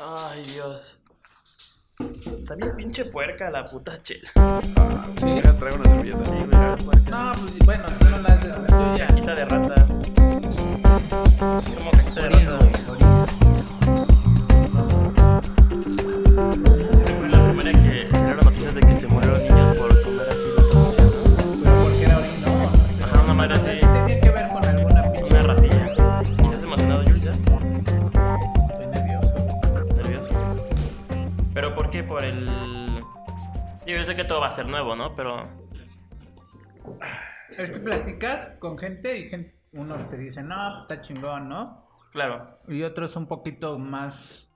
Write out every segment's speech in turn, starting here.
Ay, Dios. Está bien pinche puerca la puta chela. Sí. Deja, traigo una servilleta. Sí, bien puerca. No, pues bueno, no la haces. Yo ya. Caquita de rata. Como caquita de rata. Por el... Yo sé que todo va a ser nuevo, ¿no? Pero... Es que platicas con gente y gente, unos te dicen, no, está chingón, ¿no? Claro. Y otros un poquito más,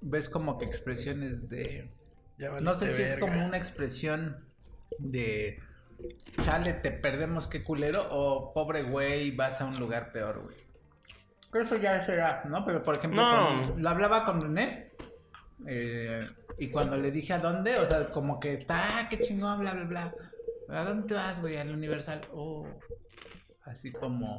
ves como que expresiones de... Ya No sé si es como una expresión de... Chale, te perdemos, qué culero. O pobre güey, vas a un lugar peor, güey. Eso ya será, ¿no? Pero por ejemplo, No. con- lo hablaba con René. Eh, y cuando le dije a dónde, o sea, como que está, qué chingón, bla, bla, bla. ¿A dónde te vas, güey? Al Universal. Oh, así como.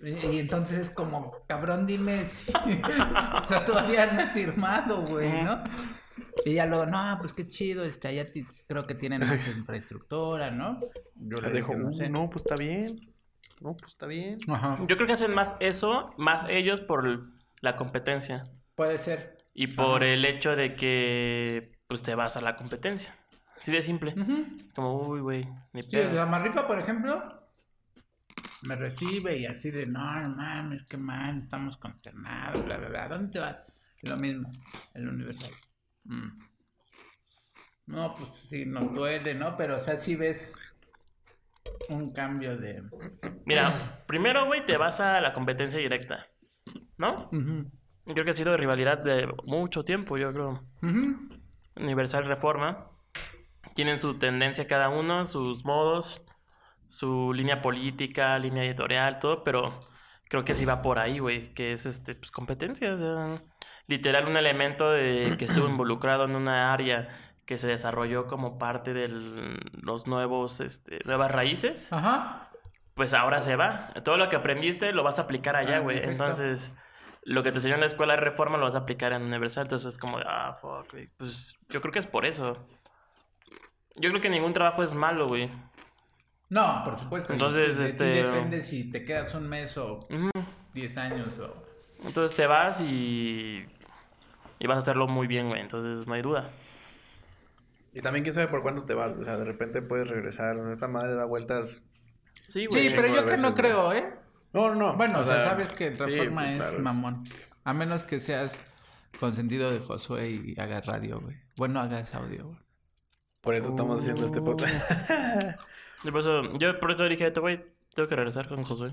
Y, entonces es como, cabrón, dime si. o sea, todavía no he firmado, güey, ¿no? Y ya luego, no, pues qué chido, este, allá creo que tienen más infraestructura, ¿no? Yo Le dejo, no "Uh, sé. no, pues está bien. No, pues está bien. Ajá. Yo creo que hacen más eso, más ellos por la competencia. Puede ser. Y por Ajá. el hecho de que pues te vas a la competencia. Así de simple. Es como, uy, güey, Sí, la Marripa, por ejemplo, me recibe y así de, no, no mames, qué mal, estamos consternados, bla, bla, bla. ¿Dónde te vas? Lo mismo, el Universal. Mm. No, pues sí, nos duele, ¿no? Pero, o sea, sí ves un cambio de... Mira, primero, güey, te vas a la competencia directa. ¿No? Yo Creo que ha sido de rivalidad de mucho tiempo, yo creo. Universal Reforma. Tienen su tendencia cada uno, sus modos, su línea política, línea editorial, todo, pero creo que sí va por ahí, güey, que es este, pues competencia, o sea, literal un elemento de que estuvo involucrado en una área que se desarrolló como parte de los nuevos, este, nuevas raíces, Ajá. pues ahora se va. Todo lo que aprendiste lo vas a aplicar allá, Ah, güey. Entonces, lo que te enseñó en la escuela de reforma lo vas a aplicar en Universal. Entonces es como de, ah, fuck, güey. Pues yo creo que es por eso. Yo creo que ningún trabajo es malo, güey. No, por supuesto. Entonces, este- Depende si te quedas un mes o Ujú. 10 años o... Entonces te vas y. Y vas a hacerlo muy bien, güey. Entonces no hay duda. Y también quién sabe por cuándo te vas. O sea, de repente puedes regresar. Esta madre da vueltas. Sí, güey. Sí, pero yo que no creo, ¿eh? No, no, no. Bueno, o, sea, sabes que sí, Reforma pues, es claro, mamón. A menos que seas consentido de Josué y hagas radio, güey. Bueno, hagas audio, güey. Por eso estamos haciendo este podcast. Por eso, yo por eso dije, "Este güey, tengo que regresar con Josué.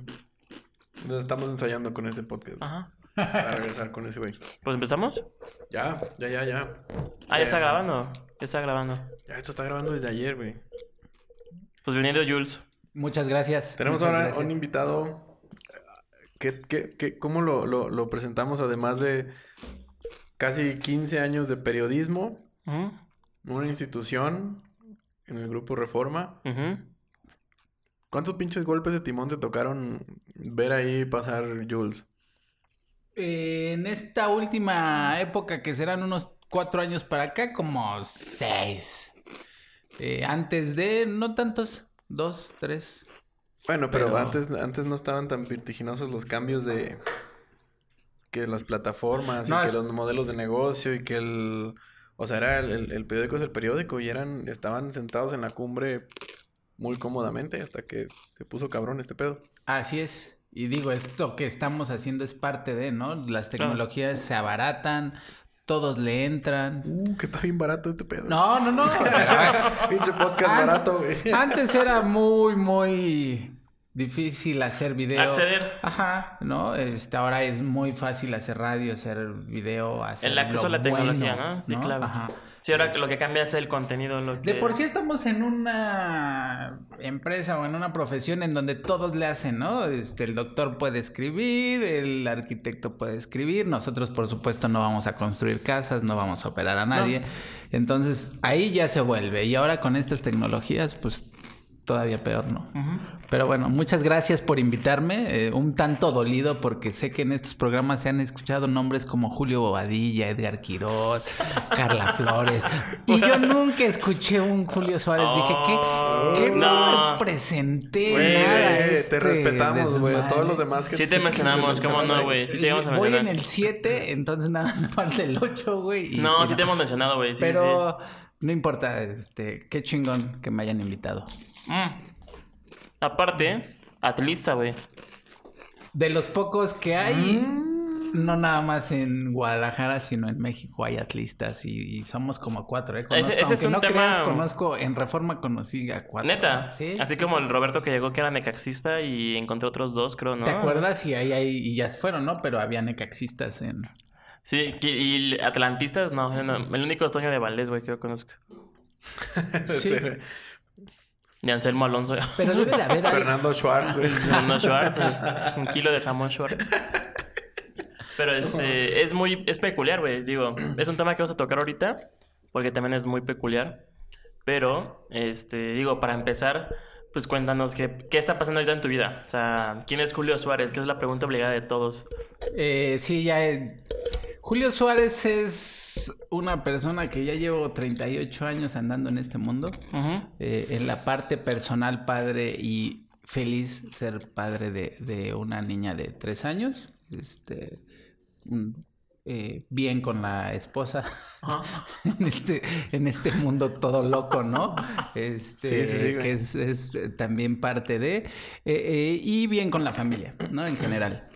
Nos estamos ensayando con este podcast. Ajá. Para regresar con ese güey. Pues empezamos. Ya, ya, ya, ya. Ah, ya está grabando. Ya está grabando. Ya, esto está grabando desde ayer, güey. Pues bienvenido, Jules. Muchas gracias. Tenemos Muchas ahora gracias. un invitado. ¿Qué, qué, qué- cómo lo, lo, lo presentamos? Además de casi 15 años de periodismo, una institución en el grupo Reforma. ¿Cuántos pinches golpes de timón te tocaron ver ahí pasar Jules? Eh, en esta última época, que serán unos cuatro años para acá, como seis. Eh, antes de, no tantos, dos, tres. Bueno, pero, Pero- antes, antes no estaban tan vertiginosos los cambios de que las plataformas No, y que los modelos de negocio y que el o sea era el, el- el periódico es el periódico y eran estaban sentados en la cumbre muy cómodamente hasta que se puso cabrón este pedo. Así es. Y digo, esto que estamos haciendo es parte de, ¿no? Las tecnologías se abaratan, todos le entran. Uh, que está bien barato este pedo. No, no, no. Pinche podcast barato, güey. Antes era muy, muy difícil hacer video. Acceder. Ajá, ¿no? Este, ahora es muy fácil hacer radio, hacer video, hacer El acceso a la lo tecnología, bueno, ¿no? Sí, claro. Ajá. Sí, ahora lo que cambia es el contenido. Lo que... De por sí estamos en una empresa o en una profesión en donde todos le hacen, ¿no? Este, el doctor puede escribir, el arquitecto puede escribir, nosotros por supuesto no vamos a construir casas, no vamos a operar a nadie. Entonces ahí ya se vuelve. Y ahora con estas tecnologías, pues todavía peor, ¿no? Pero bueno, muchas gracias por invitarme. eh, un tanto dolido porque sé que en estos programas se han escuchado nombres como Julio Bobadilla, Edgar Quiroz, Carla Flores. Y yo nunca escuché un Julio Suárez. Dije, ¿qué, qué no, me presenté? Nada te este respetamos, güey. Todos los demás que Sí te mencionamos, ¿cómo no, güey? Sí te íbamos a Voy en el 7, entonces nada, me falta el 8, güey. No, sí te hemos mencionado, güey. Sí, Pero no importa, este, qué chingón que me hayan invitado. Mm. Aparte, atlista, güey. De los pocos que hay, Mm. no nada más en Guadalajara, sino en México hay atlistas y, y somos como cuatro, ¿eh? Conozco, Ese- ese es un no tema- creas, conozco, en Reforma conocí a cuatro. Neta. ¿Sí? Así como el Roberto que llegó que era necaxista y encontré otros dos, creo, ¿no? ¿Te acuerdas? Y ahí, ahí y ya se fueron, ¿no? Pero había necaxistas en... Sí, y atlantistas, no, no, El único es Toño de Valdés, güey, que yo conozco. Sí. Y Anselmo Alonso. Pero debe de haber... Fernando Schwartz, güey. Fernando Schwartz. Un kilo de jamón Schwartz. Pero este, es muy, es peculiar, güey. Digo, es un tema que vamos a tocar ahorita, porque también es muy peculiar. Pero, este, digo, para empezar, pues cuéntanos qué, qué está pasando ahorita en tu vida. O sea, ¿quién es Julio Suárez? Que es la pregunta obligada de todos. Eh, sí, ya... eh, Julio Suárez es una persona que ya llevo 38 años andando en este mundo. Eh, en la parte personal, padre y feliz ser padre de, de una niña de tres años. Este, mm, eh, bien con la esposa en este, en este mundo todo loco, ¿no? Este, Sí, sí, sí, que es, es, también parte de. eh, y bien con la familia, ¿no? En general.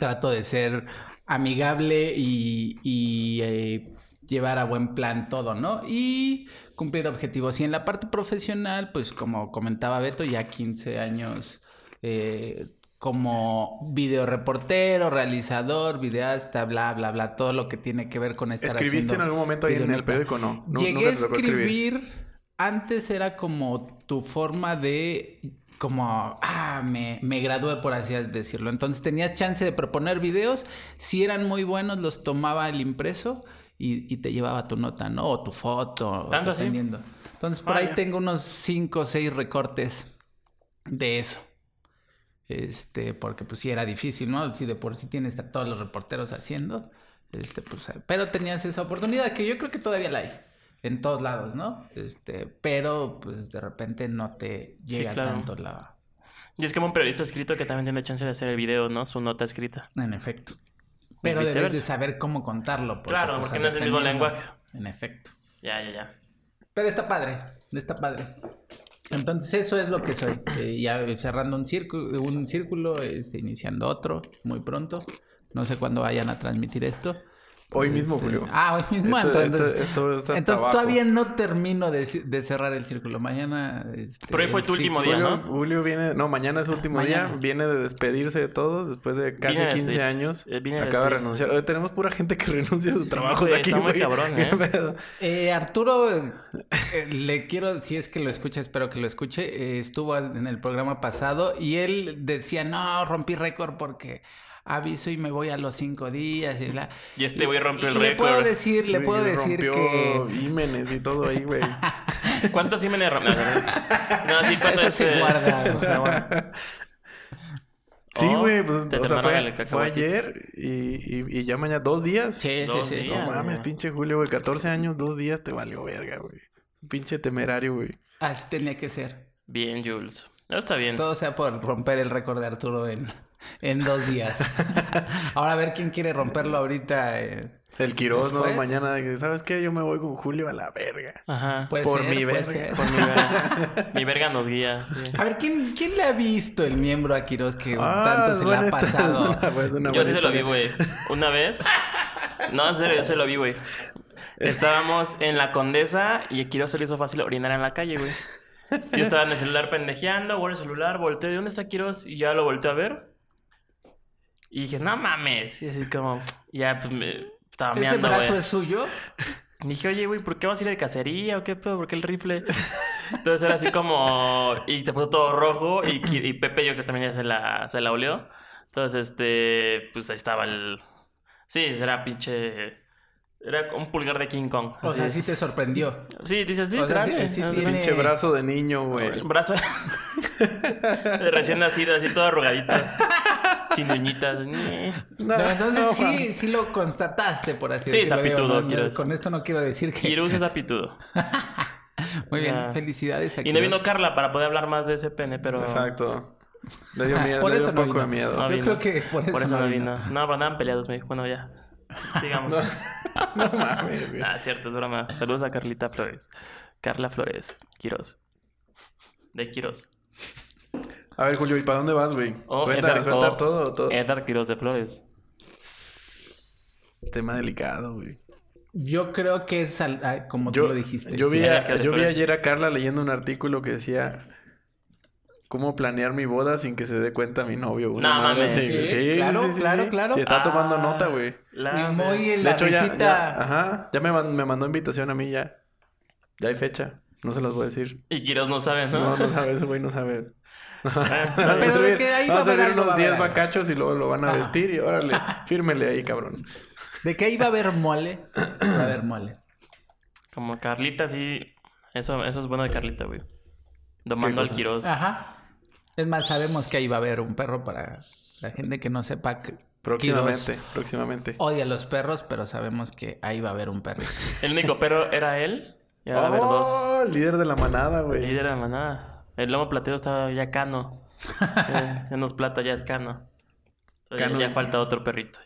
Trato de ser amigable y, y, eh, llevar a buen plan todo, ¿no? Y cumplir objetivos. Y en la parte profesional, pues como comentaba Beto, ya 15 años eh, como videoreportero, realizador, videasta, bla, bla, bla, todo lo que tiene que ver con estar ¿Escribiste en algún momento ahí en el periódico no? No, Llegué a escribir, antes era como tu forma de, como, ah, me, me gradué por así decirlo. Entonces tenías chance de proponer videos, si eran muy buenos los tomaba el impreso y, y te llevaba tu nota, ¿no? O tu foto, ¿Tanto así? Entonces por Ah, ahí ya. tengo unos 5 o 6 recortes de eso. Este, porque pues sí era difícil, ¿no? Si de por sí tienes a todos los reporteros haciendo, este, pues, pero tenías esa oportunidad que yo creo que todavía la hay en todos lados, ¿no? Este, pero pues de repente no te llega claro. tanto la, Y es como un periodista escrito que también tiene chance de hacer el video, ¿no? Su nota escrita. en efecto. Pero debes de saber cómo contarlo. porque, Claro, pues, porque no es el mismo lenguaje. En efecto. Ya, ya, ya. Pero está padre, está padre. Entonces eso es lo que soy. Eh, ya cerrando un círculo, un círculo, este, iniciando otro muy pronto. No sé cuándo vayan a transmitir esto. Hoy mismo, Este, Julio. Ah, hoy mismo. Esto- entonces esto- esto entonces todavía no termino de, de cerrar el círculo. Mañana. Este, Pero hoy fue el tu último día, Julio, ¿no? Julio viene, no, mañana es su último Mañana. día, viene de despedirse de todos después de casi Viene de 15 despedirse. años. Eh, viene de Acaba de renunciar. Oye, tenemos pura gente que renuncia a sus Sí, trabajos aquí, está muy güey. cabrón, ¿Qué ¿eh? pedo? Eh, Arturo, eh, le quiero, si es que lo escucha, espero que lo escuche. eh, estuvo en el programa pasado y él decía, no, rompí récord porque aviso y me voy a los cinco días y bla. Y este güey rompió el Y Le puedo récord. decir, le puedo decir rompió que Ímenes y todo ahí, güey. ¿Cuántos símenes rompió? No, sí, ¿cuánto Eso es, se eh, guarda, o sea, bueno. Sí, Oh, güey, pues, te o sea, terminaron fue, fue ayer y, y, y ya mañana dos días. sí, sí, Dos sí. días. No mames, güey. pinche Julio, güey. 14 años, dos días te valió verga, güey. Pinche temerario, güey. Así tenía que ser. Bien, Jules. No, está bien. Todo sea por romper el récord de Arturo en, en dos días. Ahora a ver quién quiere romperlo ahorita. eh. El Quirós, ¿no? Mañana, ¿sabes qué? Yo me voy con Julio a la verga. Ajá. Puede Por ser, mi puede verga, ser. Por mi verga. mi verga nos guía. sí. A ver, ¿quién, ¿quién le ha visto el miembro a Quiroz que Ah, tanto se le ha pasado? una- pues, una Yo sí se lo vi, güey. Una vez. No, en serio, yo se lo vi, güey. Estábamos en la Condesa y Kiro se le hizo fácil orinar en la calle, güey. Yo estaba en el celular pendejeando, voy el celular, volteé, ¿de dónde está Quiroz? Y ya lo volteé a ver. Y dije, no mames. Y así como, ya, pues me estaba ¿Ese meando, brazo güey. es suyo? Y Dije, oye, güey, ¿por qué vas a ir de cacería o qué pedo? ¿Por qué el rifle? Entonces era así como... Y se puso todo rojo y, y Pepe yo creo que también ya se la, se la olió. Entonces, este... Pues ahí estaba el... Sí, era pinche... Era un pulgar de King Kong. O así. sea, sí te sorprendió. Sí, dices, sí, O sea, sí- sí Ah, tiene- Pinche brazo de niño, güey. Brazo de recién nacido, así todo arrugadito. sin uñitas. Ñe. No, No, entonces no, sí, sí lo constataste, por así Sí, decirlo. está Digo, pitudo, con esto no quiero decir que... Kirus es apitudo. Muy bien, Ah. felicidades a Y no vino Carla para poder hablar más de ese pene, pero... Exacto. Le dio miedo, Por le dio eso un no poco de miedo. No Yo creo que por eso, Por eso no no vino. vino. No, pero andaban peleados, me dijo. Bueno, ya. Sigamos. No mames, güey. Ah, cierto, es broma. Saludos a Carlita Flores. Carla Flores. Quiroz. De Quiroz. A ver, Julio, ¿y para dónde vas, güey? Oh, Suelta, Edgar- suelta oh, todo, todo. Edgar Quiroz de Flores. Tema delicado, güey. Yo creo que es al- como tú lo dijiste. yo, sí. vi, a- yo ayer a Carla leyendo un artículo que decía cómo planear mi boda sin que se dé cuenta mi novio. Una No madre mames. así, Sí, claro, claro, claro. Y está tomando Ah, nota, güey. la- Y muy en De la hecho, ya, ya- ajá, ya me, me mandó invitación a mí ya. Ya hay fecha. No se las voy a decir. Y Quiroz no sabe, ¿no? No, no sabe, ese güey no sabe. Pero a de subir, que ahí va a haber unos a 10 haber algo. bacachos y luego lo van a vestir y órale, fírmele ahí, cabrón. De que ahí va a haber mole. Va a haber mole. Como Carlita, sí. Eso, eso es bueno de Carlita, güey. Domando al? Quiroz. Ajá. Es más, sabemos que ahí va a haber un perro para la gente que no sepa que Próximamente, próximamente. odia a los perros, pero sabemos que ahí va a haber un perro. El único pero era él. Y ahora va a haber dos. Oh, el líder de la manada, güey. Líder de la manada. El lomo platero estaba ya cano. Eh, ya no es plata, ya es cano. Entonces, Cano. Ya falta otro perrito.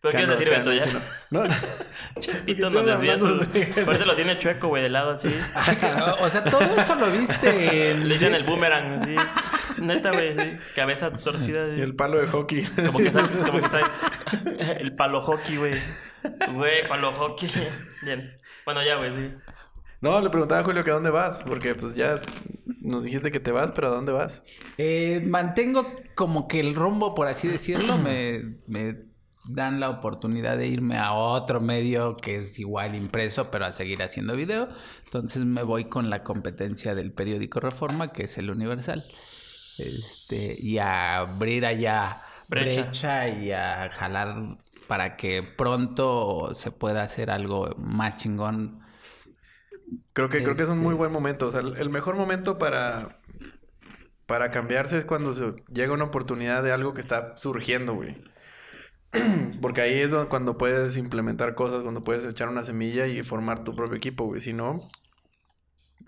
¿Pero qué Cano, quieres decir, Beto? cano, Ya. No, no. Chepito ¿Qué nos desvía. Ahorita lo tiene chueco, güey, de lado así. o sea, todo eso lo viste en... Le dicen el boomerang, así. Neta, güey, sí. Cabeza torcida. Y el palo de hockey. Como que está, como que está el palo hockey, güey. Güey, palo hockey. Bien. Bueno, ya, güey, sí. No, le preguntaba a Julio que a dónde vas, porque pues ya nos dijiste que te vas, pero ¿a dónde vas? Eh, mantengo como que el rumbo, por así decirlo, me, me dan la oportunidad de irme a otro medio que es igual impreso, pero a seguir haciendo video. Entonces me voy con la competencia del periódico Reforma, que es el Universal. Este, y a abrir allá Brecha. brecha y a jalar para que pronto se pueda hacer algo más chingón. Creo que, creo que es un Este- muy buen momento. O sea, el el mejor momento para, para cambiarse es cuando se llega una oportunidad de algo que está surgiendo, güey. Porque ahí es donde, cuando puedes implementar cosas, cuando puedes echar una semilla y formar tu propio equipo, güey. Si no,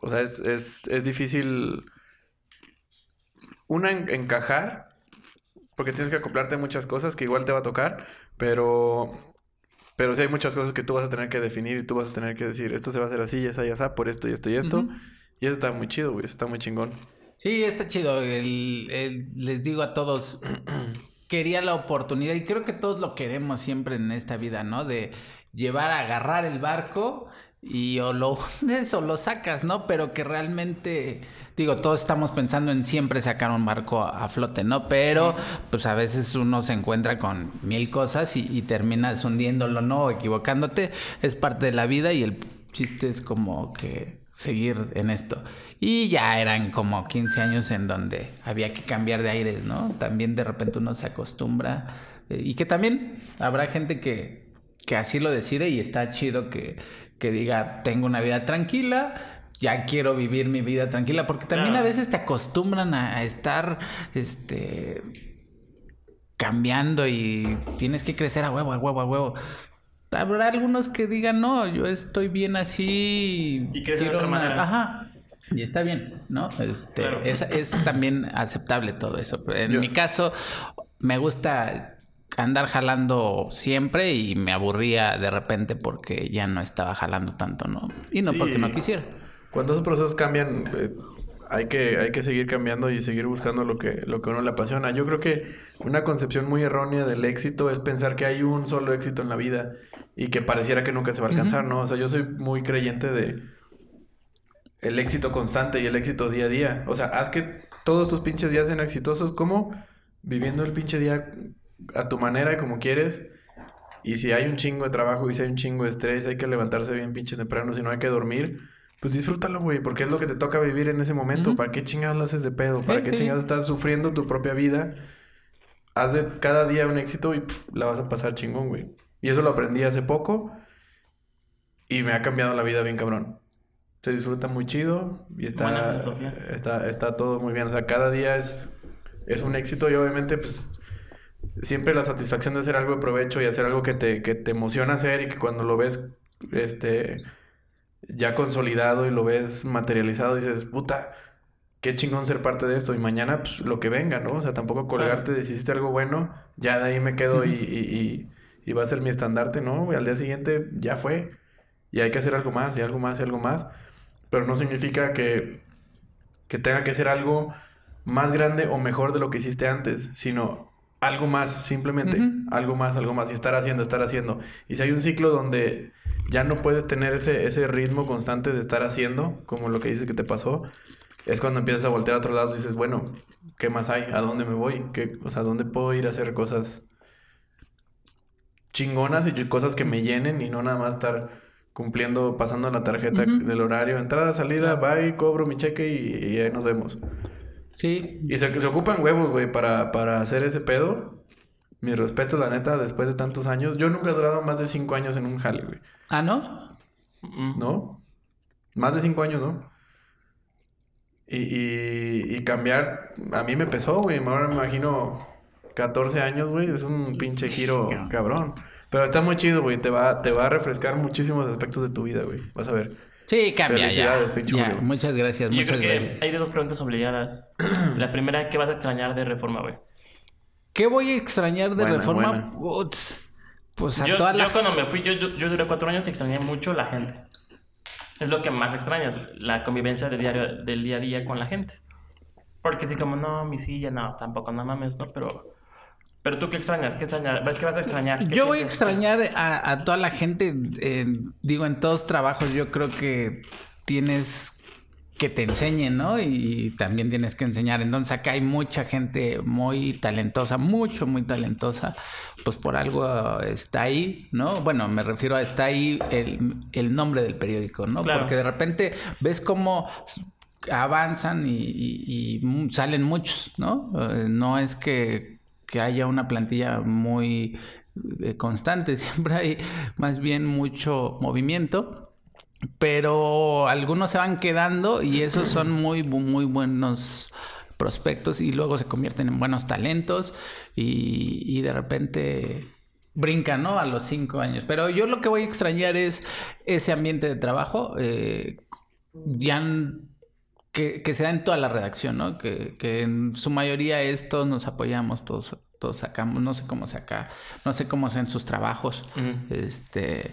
o sea, es, es, es difícil, una, en- encajar, porque tienes que acoplarte a muchas cosas que igual te va a tocar, pero... Pero sí hay muchas cosas que tú vas a tener que definir y tú vas a tener que decir, esto se va a hacer así, y esa y esa, por esto y esto y esto. Y eso está muy chido, güey, eso está muy chingón. Sí, está chido. El- el- les digo a todos, quería la oportunidad y creo que todos lo queremos siempre en esta vida, ¿no? De llevar a agarrar el barco y o lo hundes o lo sacas, ¿no? Pero que realmente, digo, todos estamos pensando en siempre sacar un barco a, a flote, ¿no? Pero pues a veces uno se encuentra con mil cosas y, y terminas hundiéndolo, ¿no? O equivocándote. Es parte de la vida y el chiste es como que seguir en esto. Y ya eran como 15 años en donde había que cambiar de aires, ¿no? También de repente uno se acostumbra. eh, y que también habrá gente que, que así lo decide y está chido que, que diga, tengo una vida tranquila, ya quiero vivir mi vida tranquila, porque también a veces te acostumbran a, a estar, este, cambiando y tienes que crecer a huevo, a huevo, a huevo. Habrá algunos que digan, no, yo estoy bien así. Y creces de quiero otra manera. Ajá. Y está bien, ¿no? Este, Claro. es, es también aceptable todo eso. En Yo- mi caso, me gusta andar jalando siempre y me aburría de repente porque ya no estaba jalando tanto, ¿no? Y no Sí. porque no quisiera. Cuando esos procesos cambian, eh, hay, que, hay que seguir cambiando y seguir buscando lo que, lo que a uno le apasiona. Yo creo que una concepción muy errónea del éxito es pensar que hay un solo éxito en la vida y que pareciera que nunca se va a alcanzar, ¿no? O sea, yo soy muy creyente de el éxito constante y el éxito día a día. O sea, haz que todos tus pinches días sean exitosos como viviendo el pinche día a tu manera y como quieres. Y si hay un chingo de trabajo y si hay un chingo de estrés, hay que levantarse bien pinche temprano, si no hay que dormir, pues disfrútalo, güey, porque es lo que te toca vivir en ese momento. ¿Para qué chingados la haces de pedo? ¿Para qué chingados estás sufriendo tu propia vida? Haz de cada día un éxito y la vas a pasar chingón, güey. Y eso lo aprendí hace poco. Y me ha cambiado la vida bien cabrón. Se disfruta muy chido y está, está, está todo muy bien. O sea, cada día es, es un éxito y obviamente pues siempre la satisfacción de hacer algo de provecho y hacer algo que te, que te emociona hacer y que cuando lo ves este ya consolidado y lo ves materializado dices, puta, qué chingón ser parte de esto y mañana pues lo que venga, ¿no? O sea, tampoco colgarte de si hiciste algo bueno, ya de ahí me quedo y, y, y- y va a ser mi estandarte, ¿no? Y al día siguiente ya fue. Y hay que hacer algo más y algo más y algo más, pero no significa que, que tenga que ser algo más grande o mejor de lo que hiciste antes, sino algo más, simplemente, algo más, algo más, y estar haciendo, estar haciendo. Y si hay un ciclo donde ya no puedes tener ese, ese ritmo constante de estar haciendo, como lo que dices que te pasó, es cuando empiezas a voltear a otro lado y dices, bueno, ¿qué más hay? ¿A dónde me voy? ¿Qué, o sea, ¿dónde puedo ir a hacer cosas chingonas y cosas que me llenen y no nada más estar cumpliendo, pasando la tarjeta del horario, entrada, salida, bye, cobro mi cheque y, y ahí nos vemos. Sí. Y se, se ocupan huevos, güey, para, para hacer ese pedo. Mi respeto, la neta, después de tantos años. Yo nunca he durado más de cinco años en un jale, güey. Ah, ¿no? ¿No? Más de cinco años, ¿no? Y, y, y cambiar, a mí me pesó, güey. Ahora me imagino 14 años, güey. Es un pinche giro cabrón. Pero está muy chido, güey. Te va, te va a refrescar muchísimos aspectos de tu vida, güey. Vas a ver. Sí, cambia ya. Muchas gracias, Yo muchas creo que gracias. hay de dos preguntas obligadas. La primera, ¿qué vas a extrañar de Reforma, güey? ¿Qué voy a extrañar de Buena, reforma? buena. Uts, pues a Yo, toda yo cuando me fui, yo, yo, yo duré cuatro años y extrañé mucho la gente. Es lo que más extrañas, la convivencia de diario, del día a día con la gente. Porque así como, no, mi silla, no, tampoco, no mames, ¿no? Pero, pero tú qué extrañas, qué extrañar, ¿qué vas a extrañar? ¿Qué Yo voy a extrañar a, a toda la gente, en- digo, en todos trabajos yo creo que tienes que te enseñen, ¿no? Y también tienes que enseñar. Entonces acá hay mucha gente muy talentosa, mucho, muy talentosa. Pues por algo está ahí, ¿no? Bueno, me refiero a está ahí el, el nombre del periódico, ¿no? Claro. Porque de repente ves cómo avanzan y, y- y mu- salen muchos, ¿no? Eh, no es que, que haya una plantilla muy eh, constante, siempre hay más bien mucho movimiento, pero algunos se van quedando y esos son muy, muy buenos prospectos y luego se convierten en buenos talentos y, de repente brincan, ¿no? A los cinco años. Pero yo lo que voy a extrañar es ese ambiente de trabajo. eh, ya que, que se da en toda la redacción, ¿no? Que, que en su mayoría es todos nos apoyamos, todos, todos sacamos, no sé cómo saca, no sé cómo hacen sus trabajos, este,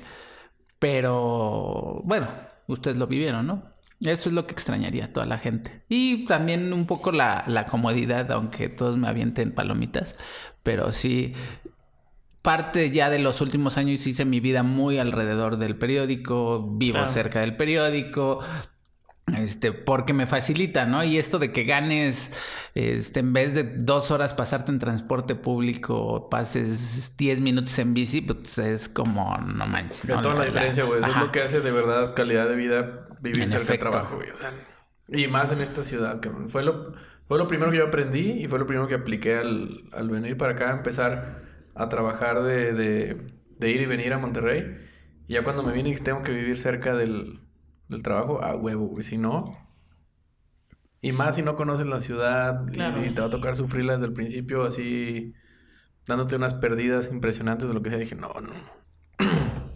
pero bueno, ustedes lo vivieron, ¿no? Eso es lo que extrañaría a toda la gente. Y también un poco la, la comodidad, aunque todos me avienten palomitas, pero sí, parte ya de los últimos años hice mi vida muy alrededor del periódico, vivo Claro. cerca del periódico, este, porque me facilita, ¿no? Y esto de que ganes, este, en vez de dos horas pasarte en transporte público, pases 10 minutos en bici, pues es como, no manches. No, toda la diferencia, güey. Eso es lo que hace de verdad calidad de vida vivir En cerca de trabajo, güey. O sea, y más en esta ciudad, cabrón. Fue lo, fue lo primero que yo aprendí y fue lo primero que apliqué al, al venir para acá, empezar a trabajar de, de, de ir y venir a Monterrey. Y ya cuando me vine tengo que vivir cerca del, del trabajo, a huevo, güey. Si no... Y más si no conoces la ciudad y- Claro. y, te va a tocar sufrirla desde el principio así... Dándote unas perdidas impresionantes de lo que sea. Dije, no, no.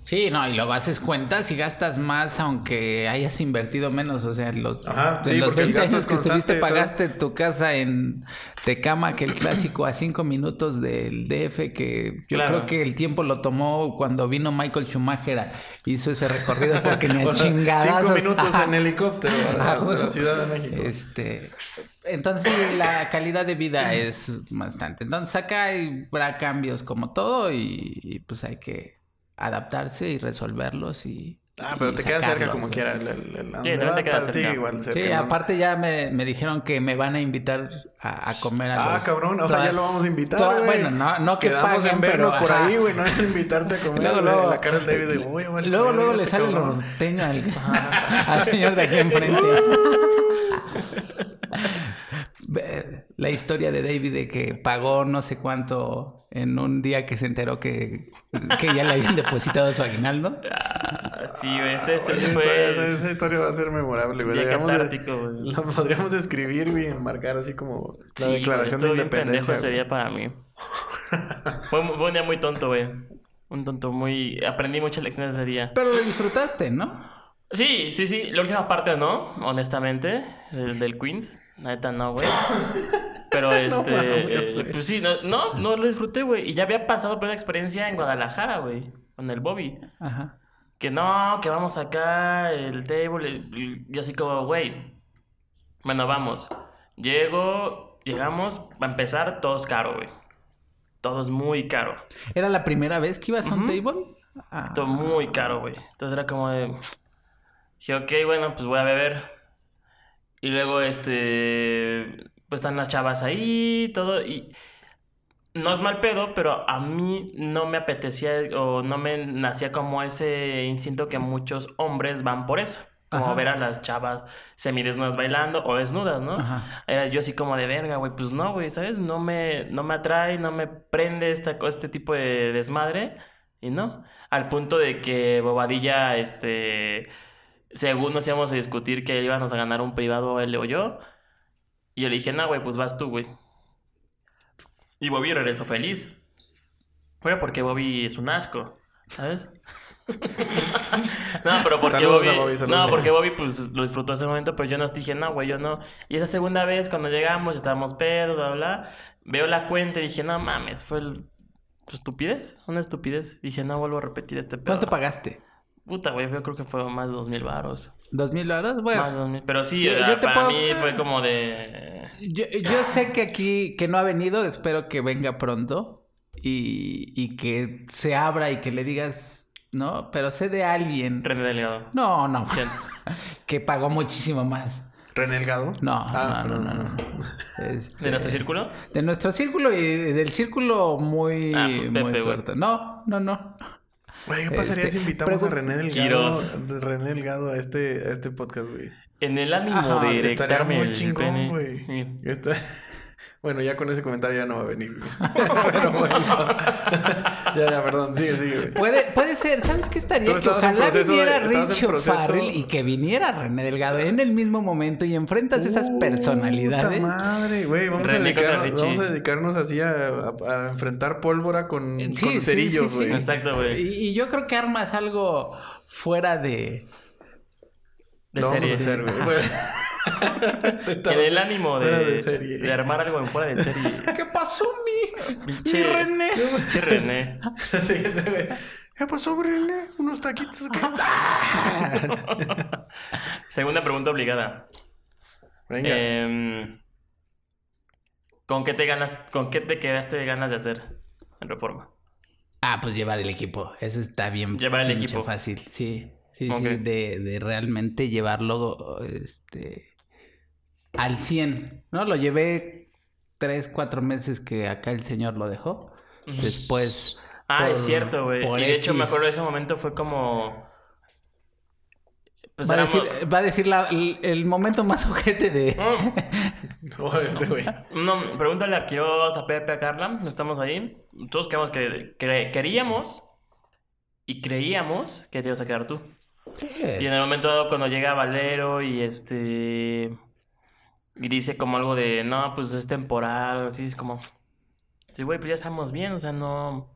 Sí, no, y luego haces cuentas y gastas más aunque hayas invertido menos. O sea, en los, Ajá, en los porque el 20 gasto años que estuviste pagaste tu casa en Tecama, que el clásico a cinco minutos del DF, que yo Claro. creo que el tiempo lo tomó cuando vino Michael Schumacher, a- hizo ese recorrido porque ni a chingadazos. Cinco minutos Ajá. en helicóptero Ah, a la bueno. Ciudad de México. Este, entonces la calidad de vida es bastante. Entonces acá habrá cambios como todo y, y, pues hay que adaptarse y resolverlos y Ah, pero y te quedas cerca como quiera. El, el, el- también donde te vas a quedas estar, sí, cerca. igual cerca. Sí, ¿no? aparte ya me, me dijeron que me van a invitar a, a comer a Ah, los- cabrón, o sea, ya lo vamos a invitar, toda- bueno, no, no que Quedamos paguen, en vernos pero, por ajá. ahí, güey, no es invitarte a comer. Luego, la- luego, la cara del David de, "Uy, vale, luego, luego este le sale el cabrón". norteño al, al señor de aquí enfrente. La historia de David de que pagó no sé cuánto en un día que se enteró que, que ya le habían depositado su aguinaldo. Ah, sí, güey, ese, fue... esa historia va a ser memorable, güey. Güey. Lo podríamos escribir y marcar así como la Sí, declaración güey, de estuvo bien pendejo independencia. ese güey. día para mí. fue un día muy tonto, güey. Un tonto muy... Aprendí muchas lecciones ese día. Pero lo disfrutaste, ¿no? Sí, sí, sí. La última parte no, honestamente. Del, del Queens. Neta no, güey. Pero este... mames, eh, pues sí, no, no, no lo disfruté, güey. Y ya había pasado por una experiencia en Guadalajara, güey. Con el Bobby. Ajá. Que no, que vamos acá, el table. Yo así como, güey. Bueno, vamos. Llego, llegamos. Va a empezar, todo es caro, güey. Todo es muy caro. ¿Era la primera vez que ibas a un table? Ah. Todo muy caro, güey. Entonces era como de. Dije, ok, bueno, pues voy a beber. Y luego, este. Pues están las chavas ahí, todo. Y. No es mal pedo, pero a mí no me apetecía o no me nacía como ese instinto que muchos hombres van por eso. Como Ajá. ver a las chavas semidesnudas bailando o desnudas, ¿no? Ajá. Era yo así como de verga, güey. Pues no, güey, ¿sabes? No me, no me atrae, no me prende esta, este tipo de desmadre. Y no. Al punto de que Bobadilla, este. Según nos íbamos a discutir que íbamos a ganar un privado él o yo. Y yo le dije, no, güey, pues vas tú, güey. Y Bobby regresó feliz. Bueno, porque Bobby es un asco, ¿sabes? no, pero porque Saludos Bobby, no, porque Bobby pues lo disfrutó ese momento, pero yo no dije, no, güey, yo no. Y esa segunda vez cuando llegamos, estábamos pedos, bla, bla, veo la cuenta y dije, no mames, fue el... pues, estupidez, una estupidez. Dije, no vuelvo a repetir este pedo. ¿Cuánto pagaste? Puta, güey, yo creo que fue más de dos mil baros. ¿Dos mil dólares? Más de Bueno, dos mil. Pero sí, Yo- yo te para puedo- mí fue como de... yo, yo sé que aquí, que no ha venido, espero que venga pronto y, y que se abra y que le digas, ¿no? Pero sé de alguien. René Delgado. No, no, ¿Quién? que pagó muchísimo más. ¿René Elgado? No, Ah, no, no, no, no. Este, ¿De nuestro círculo? De nuestro círculo y del círculo muy, Ah, pues Pepe, muy güey. corto. No, no, no. Güey, ¿qué pasaría Este, si invitamos a René Delgado, René Delgado a este, a este podcast, güey? En el ánimo Ajá, de Estaría erectarme muy el chingón, pene. güey. Está- Bueno, ya con ese comentario ya no va a venir, güey. Pero bueno. ya, ya, perdón. Sigue, sigue, güey. Puede, puede ser, ¿sabes qué estaría? Que ojalá de- viniera estabas en Rich proceso- O'Farrell y que viniera René Delgado en el mismo momento y enfrentas esas Puta personalidades. madre, güey. Vamos, a dedicarnos- Richie. vamos a dedicarnos así a, a- a enfrentar pólvora con, Sí, con sí, cerillos, sí, sí. güey. Exacto, güey. Y, y yo creo que armas algo fuera de. De Lo vamos serie. a hacer, güey. En el ánimo de, de serie. de armar algo en fuera de serie. ¿Qué pasó, mi? Mi Pinche- René. Sí. ¿Qué pasó, René? Unos taquitos acá. Segunda pregunta obligada. Venga. Em, ¿Con qué te ganas, con qué te quedaste de ganas de hacer en reforma? Ah, pues llevar el equipo. Eso está bien. Llevar el equipo. fácil. Sí, sí, sí. De, de realmente llevarlo este, al 100. ¿No? Lo llevé tres, cuatro meses que acá el señor lo dejó. Después. Ah, es cierto, güey. Y de hecho me acuerdo de ese momento fue como... Pues va, a éramos- decir, va a decir la- el, el momento más ojete de. No, este güey. No, pregúntale a Quiroz, a Pepe, a Carla. No estamos ahí. Todos queremos que, queríamos y creíamos que te ibas a quedar tú. Y en el momento dado, cuando llega Valero y este. Y dice como algo de, no, pues es temporal, así es como. Sí, güey, pues ya estamos bien, o sea, no.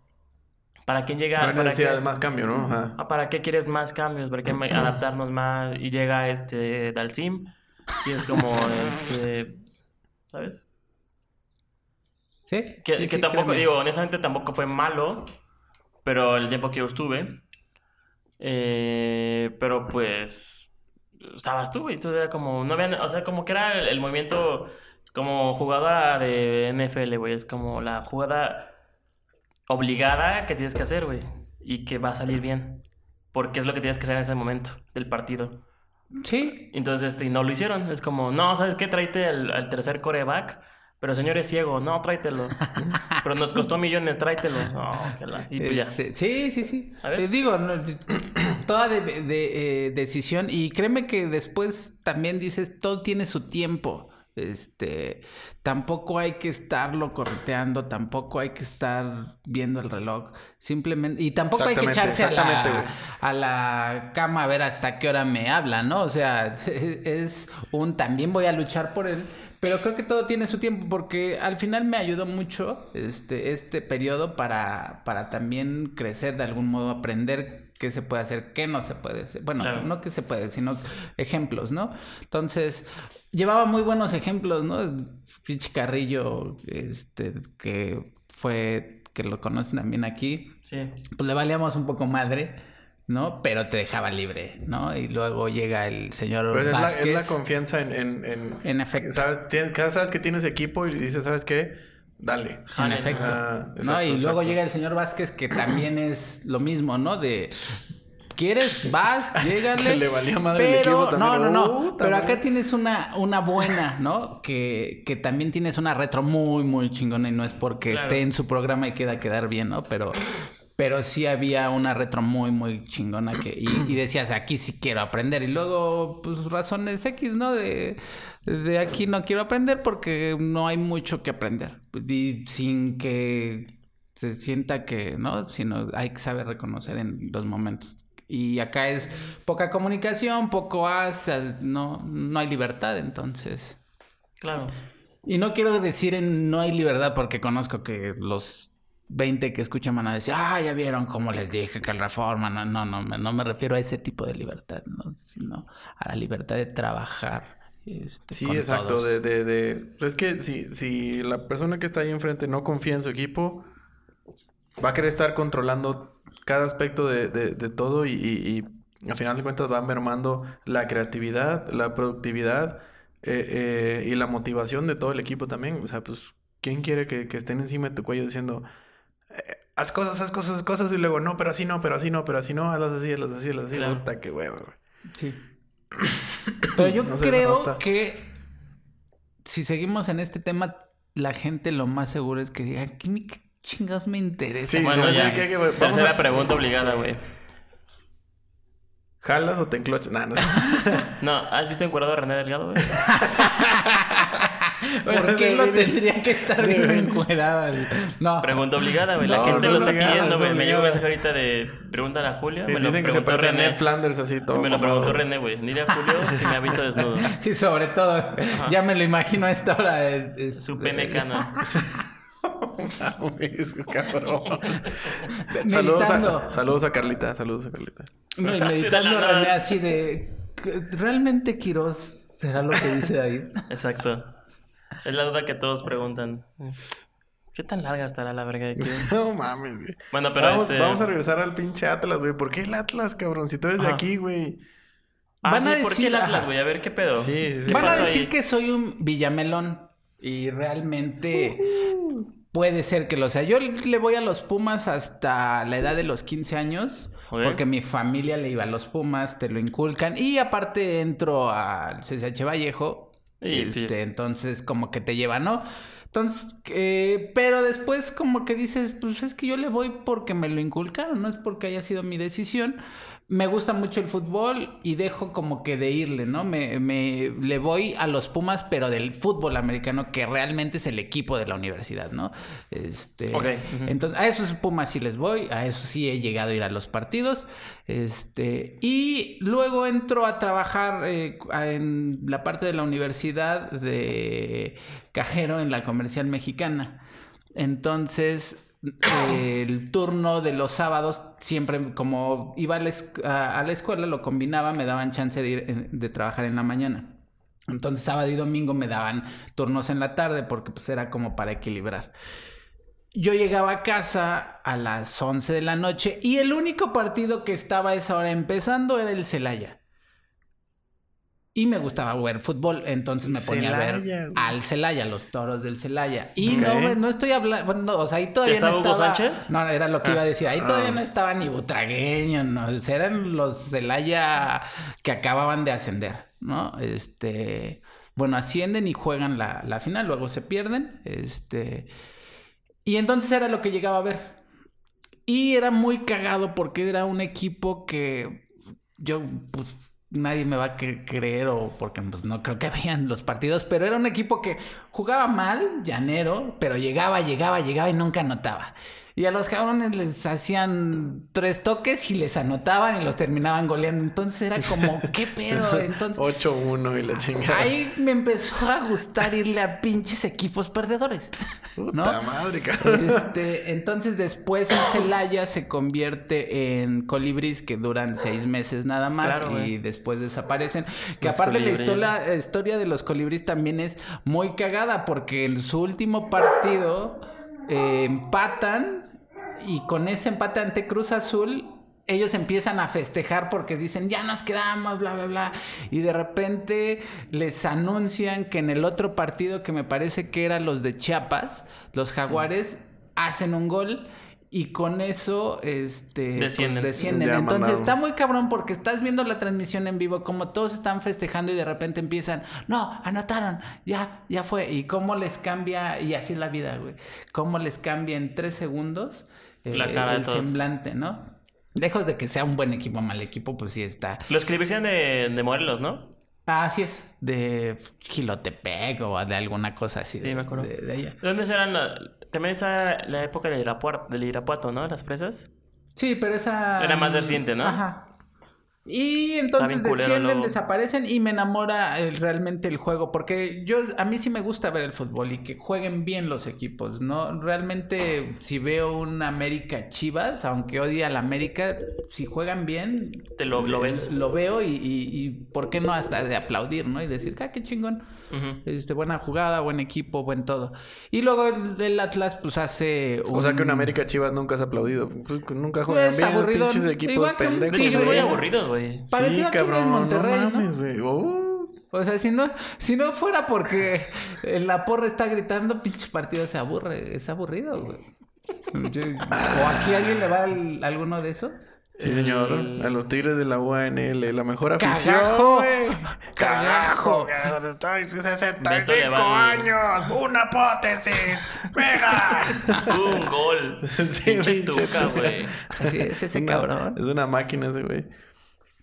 ¿Para quién llega? No hay ¿Para necesidad qué? de más cambio, ¿no? Ajá. Ah, ¿Para qué quieres más cambios? ¿Para qué adaptarnos más? Y llega este Dalsim y es como, este, ¿sabes? Sí. Que, sí, que sí, tampoco, créeme. digo, honestamente tampoco fue malo, pero el tiempo que yo estuve, eh, pero pues, estabas tú, güey, entonces era como, no había, o sea, como que era el, el movimiento como jugadora de NFL, güey, es como la jugada obligada que tienes que hacer, güey, y que va a salir bien, porque es lo que tienes que hacer en ese momento del partido. Sí. Entonces, este, y no lo hicieron. Es como, no, ¿sabes qué? Tráete al, al tercer coreback. Pero el señor es ciego. No, tráetelo. Pero nos costó millones, tráetelo. No, que la... Y pues ya. Este, sí, sí, sí. Eh, digo, no, toda de, de, eh, decisión y créeme que después también dices, todo tiene su tiempo. Este, tampoco hay que estarlo correteando, tampoco hay que estar viendo el reloj, simplemente, y tampoco hay que echarse a la, a la cama a ver hasta qué hora me habla, ¿no? O sea, es un también voy a luchar por él, pero creo que todo tiene su tiempo porque al final me ayudó mucho este, este periodo para, para también crecer de algún modo, aprender qué se puede hacer, qué no se puede hacer. Bueno, Claro. no qué se puede, sino ejemplos, ¿no? Entonces, llevaba muy buenos ejemplos, ¿no? Pinche Carrillo, este, que fue, que lo conocen también aquí, Sí. pues le valíamos un poco madre, ¿no? Pero te dejaba libre, ¿no? Y luego llega el señor Pues es la, Vázquez. es la confianza en... En, en, En efecto. ¿sabes? Tienes, sabes que tienes equipo y dices, ¿sabes qué? Dale. En efecto. Ah, ¿no? exacto, Y luego llega el señor Vázquez que también es lo mismo, ¿no? De ¿Quieres? Vas, llégale. Que le valía madre el pero, equipo también. No, no, no. Puta pero acá tienes una, una buena, ¿no? Que, que también tienes una retro muy, muy chingona y no es porque Claro. esté en su programa y queda quedar bien, ¿no? Pero, pero sí había una retro muy, muy chingona que, y, y decías, aquí sí quiero aprender. Y luego, pues razones X, ¿no? De, de aquí no quiero aprender porque no hay mucho que aprender. Y sin que se sienta que, ¿no? Sino hay que saber reconocer en los momentos. Y acá es poca comunicación, poco haz, no, no hay libertad, entonces. Claro. Y no quiero decir en no hay libertad porque conozco que los 20 que escuchan van a decir, ah, ya vieron cómo les dije que el reforma. No, no, no, me- no me refiero a ese tipo de libertad, ¿no? sino a la libertad de trabajar. este, Sí, con exacto. todos. De, de, de... Es que si, si la persona que está ahí enfrente no confía en su equipo, va a querer estar controlando cada aspecto de, de, de todo y, y, y al final de cuentas va mermando la creatividad, la productividad eh, eh, y la motivación de todo el equipo también. O sea, pues, ¿quién quiere que, que estén encima de tu cuello diciendo... Haz cosas, haz cosas, haz cosas y luego no, pero así no, pero así no, pero así no, hazlas así, hazlas así, hazlas así. Claro. Puta, qué hueva, güey. Sí. Pero yo No sé, creo que si seguimos en este tema, la gente lo más seguro es que diga, ¿qué, qué chingados me interesa? Sí, Bueno, ya. que- que- vamos Tercera a- pregunta obligada, güey. ¿Jalas o te enclochas? Nah, no. No, ¿has visto encuadrado a René Delgado, güey? ¿Por qué lo tendría que estar bien encuerado? No. Pregunta obligada, güey. La No, gente lo está obligada, pidiendo, güey. Me llegó un mensaje ahorita de pregunta a Julia. Sí, me lo dicen que se preguntó René. Ned Flanders así todo. me lo preguntó René, güey. Dile a Julio si me ha visto desnudo. Sí, sobre todo. Ya me lo imagino a esta hora. Es, es- Su pene cano. Mames, cabrón. Saludos, a, saludos a Carlita, saludos a Carlita. No, y meditando René así de... ¿Realmente Quiroz será lo que dice David? Exacto. Es la duda que todos preguntan. ¿Qué tan larga estará la verga de aquí? No mames, güey. Bueno, pero vamos, este... vamos a regresar al pinche Atlas, güey. ¿Por qué el Atlas, cabrón? Si tú eres de aquí, güey. Ah, Van a sí, ¿por qué decir- el Atlas, güey? A ver, ¿qué pedo? Sí, sí, sí. ¿Qué Van a decir ahí? que soy un villamelón. Y realmente puede ser que lo sea. Yo le voy a los Pumas hasta la edad de los 15 años. Porque mi familia le iba a los Pumas, te lo inculcan. Y aparte entro al CSH Vallejo. Este. Entonces como que te lleva, ¿no? Entonces, eh, pero después como que dices, pues es que yo le voy porque me lo inculcaron, no es porque haya sido mi decisión. Me gusta mucho el fútbol y dejo como que de irle, ¿no? Me, me le voy a los Pumas, pero del fútbol americano, que realmente es el equipo de la universidad, ¿no? Este, Ok, ujú. entonces, a esos Pumas sí les voy, a eso sí he llegado a ir a los partidos. Este, y luego entro a trabajar eh, en la parte de la universidad de cajero en la comercial mexicana. Entonces, el turno de los sábados, siempre como iba a la, escuela, lo combinaba, me daban chance de ir en- de trabajar en la mañana. Entonces, sábado y domingo me daban turnos en la tarde porque pues era como para equilibrar. Yo llegaba a casa a las 11 de la noche y el único partido que estaba a esa hora empezando era el Celaya. Y me gustaba ver fútbol, entonces me ponía a ver güey. al Celaya, los toros del Celaya. Y no, no estoy hablando, bueno, o sea, ahí todavía no ¿Estaba Hugo. Sánchez? No, era lo que Ah. iba a decir. Ahí todavía Ah. no estaba ni Butragueño, no, o sea, eran los Celaya que acababan de ascender, ¿no? Este, bueno, ascienden y juegan la, la final, luego se pierden, este, y entonces era lo que llegaba a ver. Y era muy cagado porque era un equipo que yo, pues, nadie me va a cre- creer o porque pues, no creo que vean los partidos, pero era un equipo que jugaba mal, llanero, pero llegaba, llegaba, llegaba y nunca anotaba. Y a los cabrones les hacían tres toques y les anotaban y los terminaban goleando. Entonces era como, ¿qué pedo? Entonces 8-1 y la chingada. ahí me empezó a gustar irle a pinches equipos perdedores. ¿no? Puta madre, cabrón. Este, entonces después en Celaya se convierte en colibris que duran seis meses nada más Claro, y después desaparecen. Que Los aparte la historia, la historia de los colibris también es muy cagada porque en su último partido eh, empatan y con ese empate ante Cruz Azul ellos empiezan a festejar porque dicen, ya nos quedamos, bla, bla, bla. Y de repente les anuncian que en el otro partido, que me parece que eran los de Chiapas, los jaguares hacen un gol. Y con eso, este, pues, Descienden. descienden. Entonces mandaron. está muy cabrón porque estás viendo la transmisión en vivo, como todos están festejando y de repente empiezan, no, anotaron, ya, ya fue. Y cómo les cambia, y así es la vida, güey. Cómo les cambia en tres segundos La cara de el semblante, ¿no? Lejos de que sea un buen equipo o mal equipo, pues sí está. Los eran de, de Morelos, ¿no? Ah, así es, de Gilotepec o de alguna cosa así. Sí, de, me acuerdo. De, de allá. ¿De dónde eran? la- También estaba la época del Irapuato, del Irapuato, ¿no? Las presas. Sí, pero esa. Era más reciente, ¿no? Ajá. Y entonces descienden, desaparecen y me enamora eh, realmente el juego. Porque yo, a mí sí me gusta ver el fútbol y que jueguen bien los equipos, ¿no? Realmente, si veo un América Chivas, aunque odie al América, si juegan bien, Te lo- lo eh, ves. Lo veo y, y, y ¿por qué no hasta de aplaudir, ¿no? Y decir, ah, qué chingón. Este, buena jugada, buen equipo, buen todo. Y luego el, el Atlas, pues hace. O sea que un América Chivas nunca has aplaudido. Pues, nunca juegan Pues, bien, aburrido. pinches equipos Igual que pendejos. Pinches Tigre. muy güey. aburridos, güey. Sí, a cabrón, Monterrey, no mames, güey. Oh. O sea, si no, si no fuera porque la porra está gritando, pinche partido se aburre, es aburrido, güey. ¿O aquí alguien le va al- alguno de esos? Sí, señor. El- A los Tigres de la UANL. La mejor afición. ¡Cagajo! güey. ¡Cagajo! Cagajo. Estoy Beto le 65 va al- años. Una hipótesis. ¡Venga! Un gol. Sí, Pinche tuca, güey. Así es, ese Una- cabrón. Es una máquina ese güey.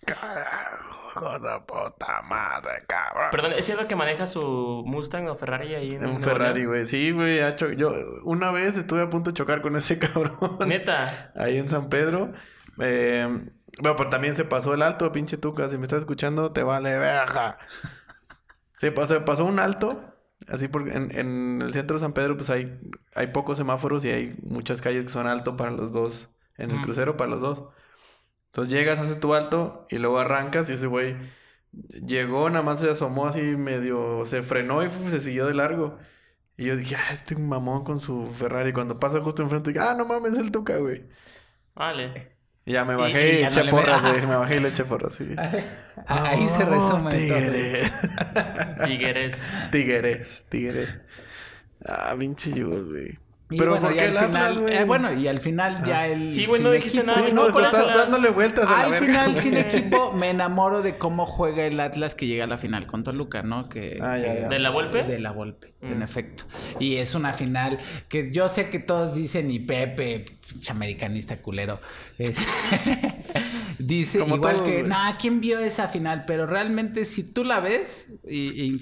Carajo, con la puta madre, cabrón. Perdón, ¿es cierto que maneja su Mustang o Ferrari ahí en Un Ferrari, güey. Sí, güey. Yo una vez estuve a punto de chocar con ese cabrón. Neta. Ahí en San Pedro. Eh, bueno, pero también se pasó el alto, pinche tuca. Si me estás escuchando, te vale verga. Se pasó, pasó un alto. Así porque en, en el centro de San Pedro, pues hay, hay pocos semáforos y hay muchas calles que son alto para los dos. En el Ujú. crucero para los dos. Entonces llegas, haces tu alto y luego arrancas y ese güey llegó, nada más se asomó así medio, se frenó y se siguió de largo. Y yo dije, ah, este mamón con su Ferrari. Cuando pasa justo enfrente, dije, ah, no mames, es el Tuca, güey. Vale. Y ya me Y- bajé y y, ya eché no porras. Me bajé y le eché porras, sí. Ahí se Oh, resume todo. Tigres. Tigres. Tigres, tigres. Ah, pinche Jules, güey. Y Pero bueno, ¿por y qué al el Atlas, final, güey? eh, bueno, y al final ya el. Sí, güey, no sin dijiste equipo- nada. Sí, no, no, por estás eso dándole vueltas a la Al verga. final, sin equipo, me enamoro de cómo juega el Atlas que llega a la final con Toluca, ¿no? Que, Ah, ya. ¿De la Volpe? De la Volpe, en Mm. efecto. Y es una final que yo sé que todos dicen, y Pepe, pinche americanista culero, es- dice Como igual todos, que, no, ¿quién vio esa final? Pero realmente si tú la ves, y, y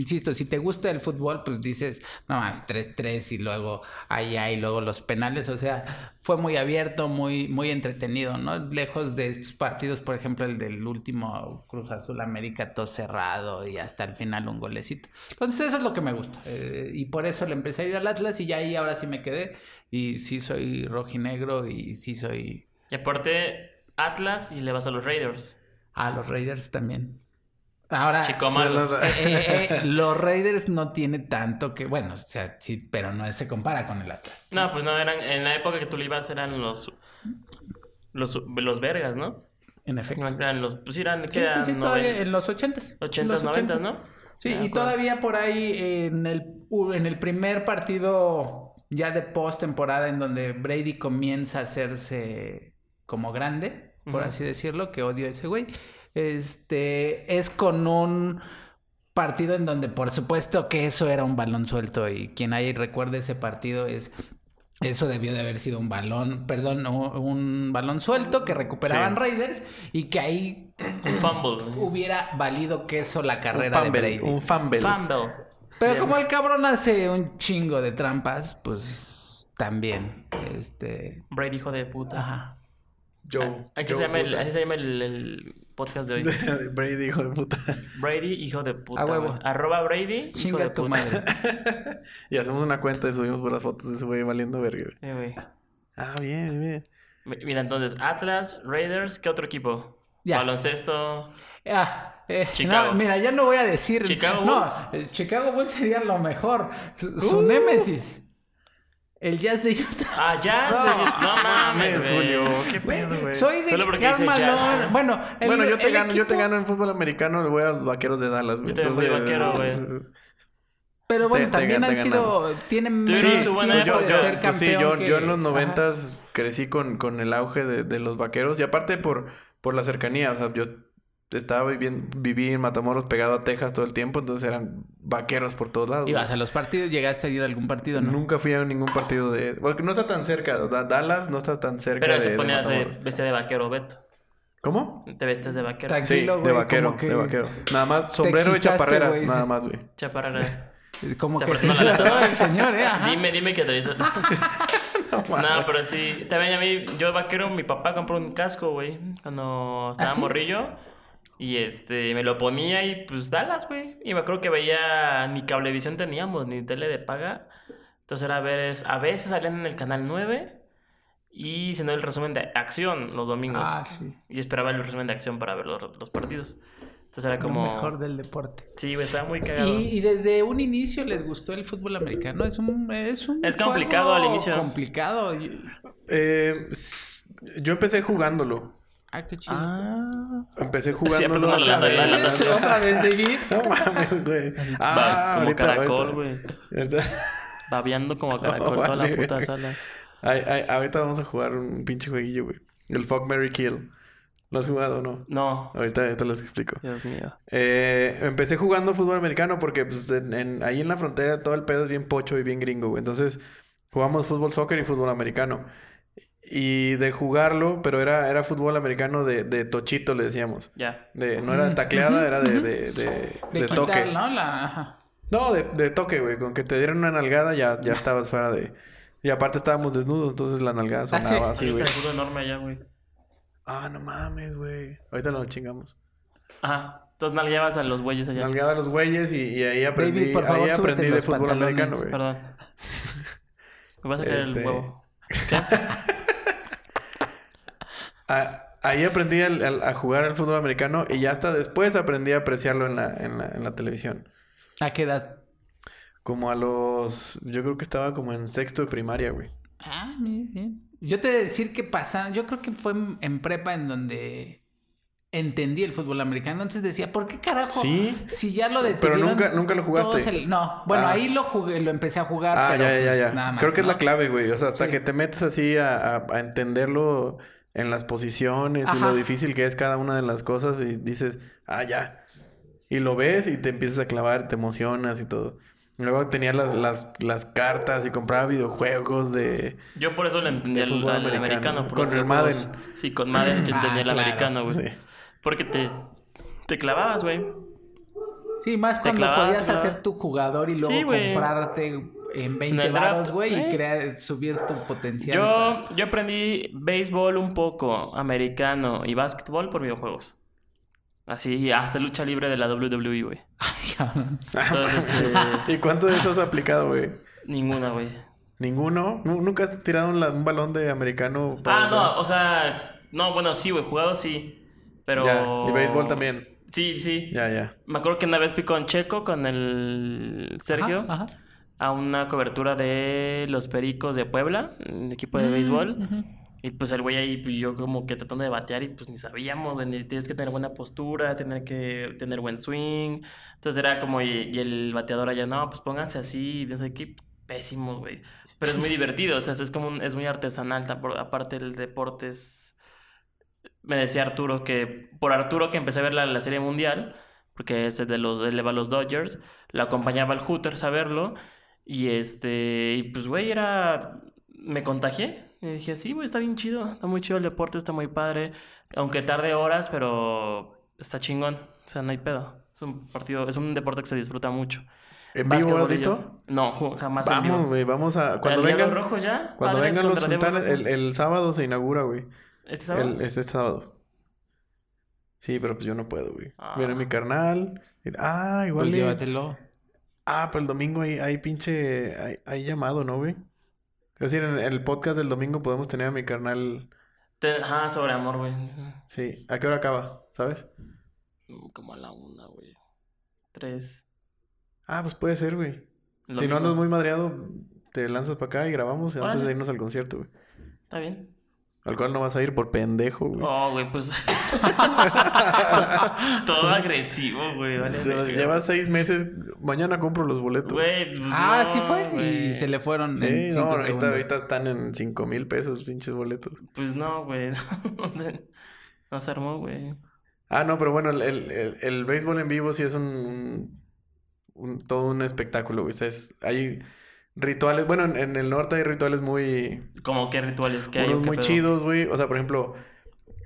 insisto, si te gusta el fútbol, pues dices, no más, 3-3 y luego allá y luego los penales, o sea, fue muy abierto, muy, muy entretenido, ¿no? Lejos de estos partidos, por ejemplo, el del último Cruz Azul América, todo cerrado y hasta el final un golecito. Entonces eso es lo que me gusta. eh, y por eso le empecé a ir al Atlas y ya ahí ahora sí me quedé. Y sí soy rojinegro y sí soy Y aparte, Atlas y le vas a los Raiders. a los Raiders también. Ahora, Chico malo. eh, eh, eh, los Raiders no tiene tanto que, bueno, o sea, sí, pero no se compara con el Atlas. No, pues no, eran, en la época que tú le ibas eran los, los, los vergas, ¿no? En efecto. Eran los, pues eran, ¿qué Sí, sí, eran? sí, todavía en los ochentas. 80s, 90s, ¿no? Sí, Me y todavía por ahí en el, en el primer partido ya de post-temporada en donde Brady comienza a hacerse como grande, por así decirlo, que odio a ese güey, este, es con un partido en donde por supuesto que eso era un balón suelto y quien ahí recuerde ese partido es Eso debió de haber sido un balón, perdón, un, un balón suelto que recuperaban Sí. Raiders y que ahí Un fumble. hubiera valido queso la Un carrera de fumble, Brady. un fumble. Fumble. Pero como el cabrón hace un chingo de trampas, pues también. Este. Brady, hijo de puta. Ajá. Joe. Ah, Aquí Joe se llama el, así se llama el, el podcast de hoy. Brady, hijo de puta. Brady, hijo de puta. A huevo. Arroba Brady, hijo Chinga de tu puta. madre. y hacemos una cuenta y subimos por las fotos de ese güey valiendo verga. Eh, güey. Ah, bien, bien. Mi- Mira, entonces, Atlas, Raiders, ¿qué otro equipo? Ya. Baloncesto. Ah, eh, Chicago. no, mira, ya no voy a decir. Chicago no, Bulls. el Chicago Bulls sería lo mejor. Su, su némesis. El Jazz de Utah. Ah, ya. No, mames, güey. Julio. ¿Qué pedo, güey? Soy de Jazz. Malone. Bueno, el- Bueno, yo te el gano, yo te gano en fútbol americano, le voy a los vaqueros de Dallas, güey. Yo voy vaquero, güey. Pero bueno, Te- también han te sido. Tienen menos su buena Yo, época de yo, ser pues sí, campeón yo, que- yo en los noventas crecí con, con el auge de, de los vaqueros y aparte por, por la cercanía, o sea, yo estaba viviendo, viví en Matamoros pegado a Texas todo el tiempo, entonces eran vaqueros por todos lados. Ibas güey. a los partidos, llegaste a ir a algún partido, ¿no? Nunca fui a ningún partido de... Porque no está tan cerca, o sea, Dallas no está tan cerca Pero de, se ponía vestía de vaquero, Beto. ¿Cómo? Te vestes de vaquero. Tranqui- Sí, Tranquilo, de güey, vaquero, que de vaquero. Nada más sombrero y chaparreras, güey, nada más, güey. Chaparrera. Como Se que se letra. el señor, ¿eh? Ajá. Dime, dime que te dices. no, pero sí. También a mí, yo vaquero, mi papá compró un casco, güey. Cuando estaba ¿Ah, sí? morrillo. Y este, me lo ponía y pues Dallas, güey. Y me acuerdo que veía, ni cablevisión teníamos, ni tele de paga. Entonces era ver, es- a veces salían en el canal 9. Y si no, el resumen de acción los domingos. Ah, sí. Y esperaba el resumen de acción para ver los, los partidos. Entonces era como. Lo mejor del deporte. Sí, güey, estaba muy cagado. Y, y desde un inicio les gustó el fútbol americano. Es un, es un Es complicado juego al inicio. Complicado. Eh, yo empecé jugándolo. Ah, qué chido. Ah. Empecé apretando la la. Otra vez, David. No mames, güey. Va, Ah, como ahorita, caracol, güey. Babeando como caracol No, toda la puta güey. sala. Ay, ay, ahorita vamos a jugar un pinche jueguillo, güey. El Fuck Mary Kill. ¿Lo has jugado o no? No. Ahorita, ahorita les explico. Dios mío. Eh, empecé jugando fútbol americano porque pues, en- en- ahí en la frontera todo el pedo es bien pocho y bien gringo, güey. Entonces jugamos fútbol soccer y fútbol americano. Y de jugarlo, pero era, era fútbol americano de, de tochito, le decíamos. Ya. De, no era de tacleada, era de, de, de, De, de quitar, toque. ¿no? La... ajá. No, de, de toque, güey. Con que te dieran una nalgada ya, ya estabas fuera de... Y aparte estábamos desnudos, entonces la nalgada Ah, sí. sonaba así, güey. seguro enorme allá, güey. Ah, no mames, güey. Ahorita lo chingamos. Ajá. Entonces nalgueabas a los güeyes allá. Nalgaba a los güeyes y, y ahí aprendí, David, por favor, ahí aprendí de fútbol pantalones. americano, güey. Perdón. Me vas a caer Este- el huevo. Ah, ahí aprendí a jugar al fútbol americano y ya hasta después aprendí a apreciarlo en la, en la, en la televisión. ¿A qué edad? Como a los... Yo creo que estaba como en sexto de primaria, güey. Ah, bien, bien. Yo te he de decir que pasa, yo creo que fue en, prepa en donde entendí el fútbol americano. Antes decía, ¿por qué carajo? Sí. Si ya lo Pero detuvieron. nunca- nunca lo jugaste. el- No, bueno, Ah. ahí lo jugué, lo empecé a jugar. Ah, pero, ya, ya, ya, nada más, Creo que es la clave, güey. O sea, hasta Sí. que te metes así a, a- a entenderlo en las posiciones y lo difícil que es cada una de las cosas y dices, ah, ya. Y lo ves y te empiezas a clavar, te emocionas y todo. Luego tenía las, las, las cartas y compraba videojuegos de... Yo por eso le entendí al, americano. Con el juegos. Madden. Sí, con Madden que Ah, entendía el claro. americano, güey. Sí. Porque te, te clavabas, güey. Sí, más Te cuando clavabas, podías clavabas. hacer tu jugador y luego Sí, comprarte en 20 el draft, varos, güey, y crear, subir tu potencial. Yo, yo aprendí béisbol un poco, americano y básquetbol por videojuegos. Así, hasta lucha libre de la WWE, güey. Este, ¿Y cuánto de eso has aplicado, güey? ninguna, güey. ¿Ninguno? ¿Nu- ¿Nunca has tirado un, balón de americano? para- Ah, no, o sea, no, bueno, sí, güey, jugado sí. Pero. Ya, y béisbol también. Sí, sí. Ya, ya. Me acuerdo que una vez fui con Checo, con el Sergio, Ajá, ajá. A una cobertura de los Pericos de Puebla, el equipo de Mm, béisbol. Y pues el güey ahí, pues yo como que tratando de batear y pues ni sabíamos, güey, ni- tienes que tener buena postura, tener que tener buen swing. Entonces era como, y, y el bateador allá, no, pues pónganse así, no sé qué, pésimo, güey. Pero es muy divertido, o sea, es como un- es muy artesanal, aparte el deporte es... Me decía Arturo que, por Arturo que empecé a ver la, la serie mundial, porque es de los, él le va a los Dodgers, lo acompañaba al Hooters a verlo, y este, y pues güey, era me contagié. Y dije, sí, güey, está bien chido. Está muy chido el deporte, está muy padre. Aunque tarde horas, pero está chingón. O sea, no hay pedo. Es un partido, es un deporte que se disfruta mucho. ¿En vivo lo has visto? No, jamás Vamos, güey, vamos a... Cuando ¿El Diablo vengan, Rojo ya? cuando vengan los sultanes, el, el sábado se inaugura, güey. ¿Este sábado? El, este sábado. Sí, pero pues yo no puedo, güey. Ah. Viene mi carnal. Ah, igual. Pues y- llévatelo. Ah, pero el domingo hay, hay pinche... Hay, hay llamado, ¿no, güey? Es decir, en el podcast del domingo podemos tener a mi carnal... Te- Ajá, sobre amor, güey. Sí. ¿A qué hora acaba? ¿Sabes? Mm, Como a la una, güey. Tres. Ah, pues puede ser, güey. Si no andas muy madreado, te lanzas para acá y grabamos antes de irnos al concierto, güey. Está bien. Al cual no vas a ir por pendejo, güey. Oh, güey, pues. Todo agresivo, güey. Vale. Llevas seis meses. Mañana compro los boletos. Güey, pues Ah, no, sí fue. güey. Y se le fueron Sí, en no, cinco ahorita, segundos. ahorita están en cinco mil pesos, pinches boletos. Pues no, güey. No se armó, güey. Ah, no, pero bueno, el, el, el- el béisbol en vivo sí es un, un- un- todo un espectáculo, güey. O sea, es- hay rituales, bueno, en, en el norte hay rituales muy, Como qué rituales que hay. unos muy pedo? chidos, güey. O sea, por ejemplo,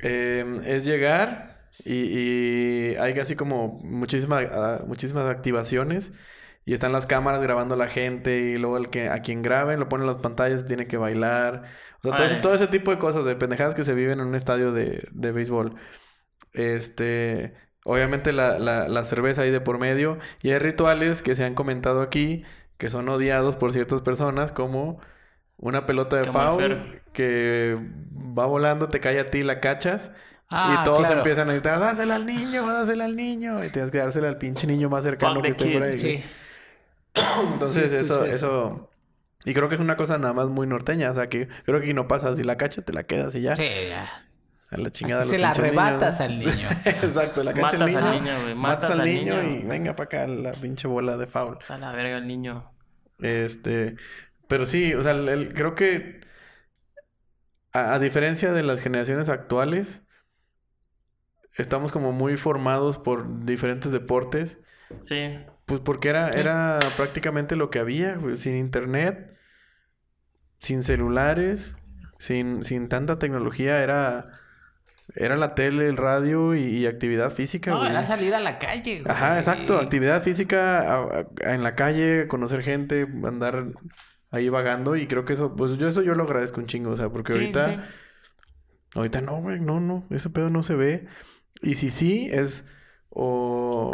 eh, es llegar y, y hay así como muchísimas, ah, muchísimas activaciones. Y están las cámaras grabando a la gente y luego el que, a quien graben lo ponen en las pantallas tiene que bailar. O sea, todo ese, Ay. todo ese tipo de cosas, de pendejadas que se viven en un estadio de, de béisbol. Este, obviamente la, la, la cerveza ahí de por medio. Y hay rituales que se han comentado aquí que son odiados por ciertas personas como una pelota de foul que va volando, te cae a ti, la cachas. Ah, y todos claro. empiezan a gritar, dásela al niño, dásela al niño. Y tienes que dársela al pinche niño más cercano Fuck que the esté por ahí. Sí. Entonces, Sí, eso, eso. Y creo que es una cosa nada más muy norteña. O sea, que creo que aquí no pasa. Si la cacha, te la quedas y ya. Sí, ya. A la chingada. Se la arrebatas niños. al niño. Exacto, la cacha niño. al niño, güey. Matas, Matas al al niño, niño. y venga para acá la pinche bola de foul. A la verga el niño. Este. Pero sí, o sea, el- el- creo que. A, a diferencia de las generaciones actuales. Estamos como muy formados por diferentes deportes. Sí. Pues porque era, era prácticamente lo que había, sin internet, sin celulares, sin, sin tanta tecnología, era, era la tele, el radio y, y actividad física, No, güey. era salir a la calle, güey. Ajá, exacto, actividad física a- a- en la calle, conocer gente, andar ahí vagando y creo que eso, pues yo eso yo lo agradezco un chingo, o sea, porque Sí, ahorita, sí. ahorita no, güey, no, no, ese pedo no se ve. Y si sí, es o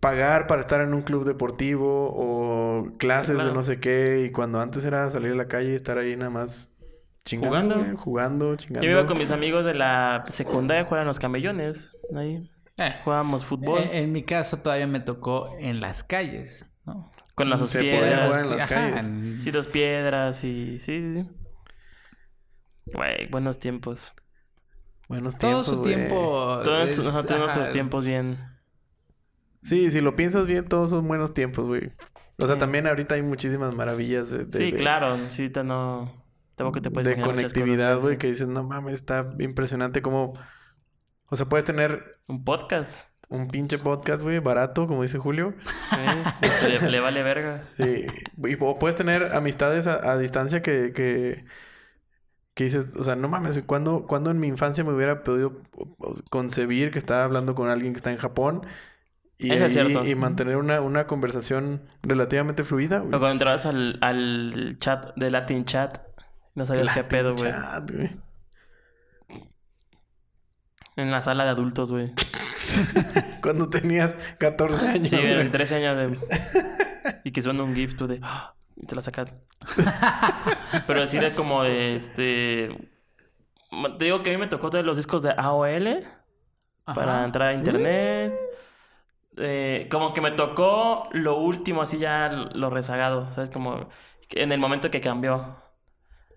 pagar para estar en un club deportivo o clases claro. de no sé qué y cuando antes era salir a la calle y estar ahí nada más chingando, Jugando. güey, jugando, chingando. Yo iba con mis amigos de la secundaria, juegan los camellones. Ahí Eh, jugábamos fútbol. eh, en mi caso todavía me tocó en las calles, ¿no? con las dos se podía piedras. jugar en las Ajá, calles. Sí, dos piedras y... Sí, sí, sí. Güey, buenos tiempos. Buenos Todo tiempos, su güey. tiempo. Todos es- nosotros nuestros tiempos bien. Sí, si lo piensas bien, todos son buenos tiempos, güey. O sea, Sí. también ahorita hay muchísimas maravillas de, de- sí, de- claro. Sí, ahorita no... Tampoco te puedes de conectividad, güey, que dices, no mames, está impresionante como... O sea, puedes tener Un podcast. un pinche podcast, güey, barato, como dice Julio. Sí, le, le vale verga. Sí, y o puedes tener amistades a, a distancia que, que, que dices, o sea, no mames, ¿cuándo, cuándo en mi infancia me hubiera podido concebir que estaba hablando con alguien que está en Japón? Y, Eso es y mantener una, una conversación relativamente fluida, güey. O cuando entrabas al, al chat de Latin Chat, no sabías qué pedo, güey. En la sala de adultos, güey. Cuando tenías 14 años, Sí, güey. en 13 años de... Y que suena un GIF tú de... "Ah", Y te la sacas. Pero así era como de este... Te digo que a mí me tocó todos los discos de AOL para entrar a internet. Eh, como que me tocó lo último, así ya lo rezagado, ¿sabes? Como en el momento que cambió.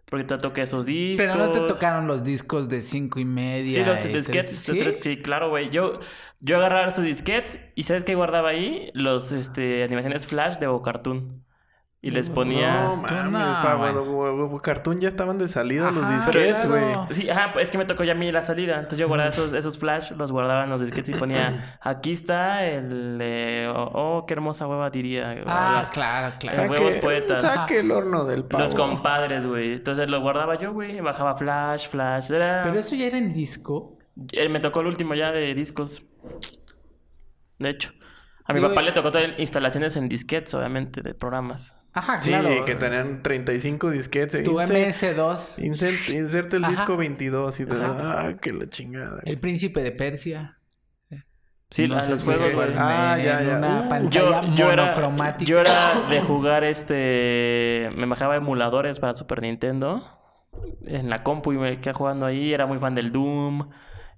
Porque te toqué esos discos. Pero no te tocaron los discos de cinco y media. Sí, los disquetes. tres- sí, claro, güey. Yo, yo agarraba esos disquetes y ¿sabes qué guardaba ahí? Los este, animaciones flash de Cartoon. Y les ponía... No mames, no, güey, güey, Cartoon ya estaban de salida los disquets, güey. claro. Sí, ajá, pues es que me tocó ya a mí la salida. Entonces yo guardaba esos, esos flash, los guardaba en los disquetes y ponía... Aquí está el... eh, oh, oh, qué hermosa hueva diría. Ah, claro, claro. Saca- huevos poetas. saque el horno del pavo. Los compadres, güey. Entonces lo guardaba yo, güey. Bajaba flash, flash. Era... Pero eso ya era en disco. Eh, Me tocó el último ya de discos. De hecho. A mi Digo, papá y- le tocó todas instalaciones en disquetes, obviamente, de programas. Ajá, Sí, claro. que tenían 35 disquets. Tu Insert- MS2, Insert, inserte el Ajá. disco 22 y te ah, que la chingada. El Príncipe de Persia. Sí, No los juegos, acuerdan, Ah, en ya, ya. una Uh, pantalla Yo, yo, era, monocromática. yo era de jugar este... Me bajaba emuladores para Super Nintendo. En la compu y me quedé jugando ahí. Era muy fan del Doom.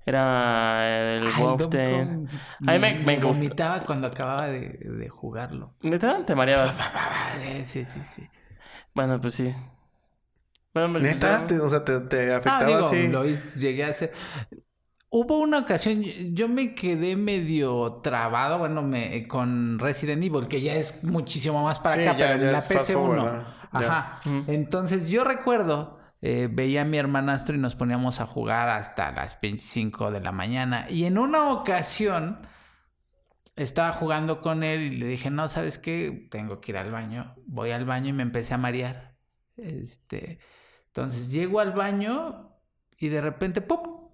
Era el Ay, Wolfenstein. A mí me, me- cuando acababa de, de jugarlo. ¿Neta? ¿Te mareabas? Sí, sí, sí. Bueno, pues sí. Bueno, pues, Neta, yo- Te- o sea, te, te Ah, afectaba digo, así. lo hice- llegué a hacer... Hubo una ocasión, yo me quedé medio trabado, bueno, me, con Resident Evil, que ya es muchísimo más para Sí, acá, ya- pero ya en la es fast PC1. forward, ¿no? Ya. Ajá. Entonces yo recuerdo, eh, veía a mi hermanastro y nos poníamos a jugar hasta las 25 de la mañana. Y en una ocasión estaba jugando con él y le dije, no, ¿sabes qué? Tengo que ir al baño. Voy al baño y me empecé a marear. Este, entonces llego al baño y de repente, ¡pum!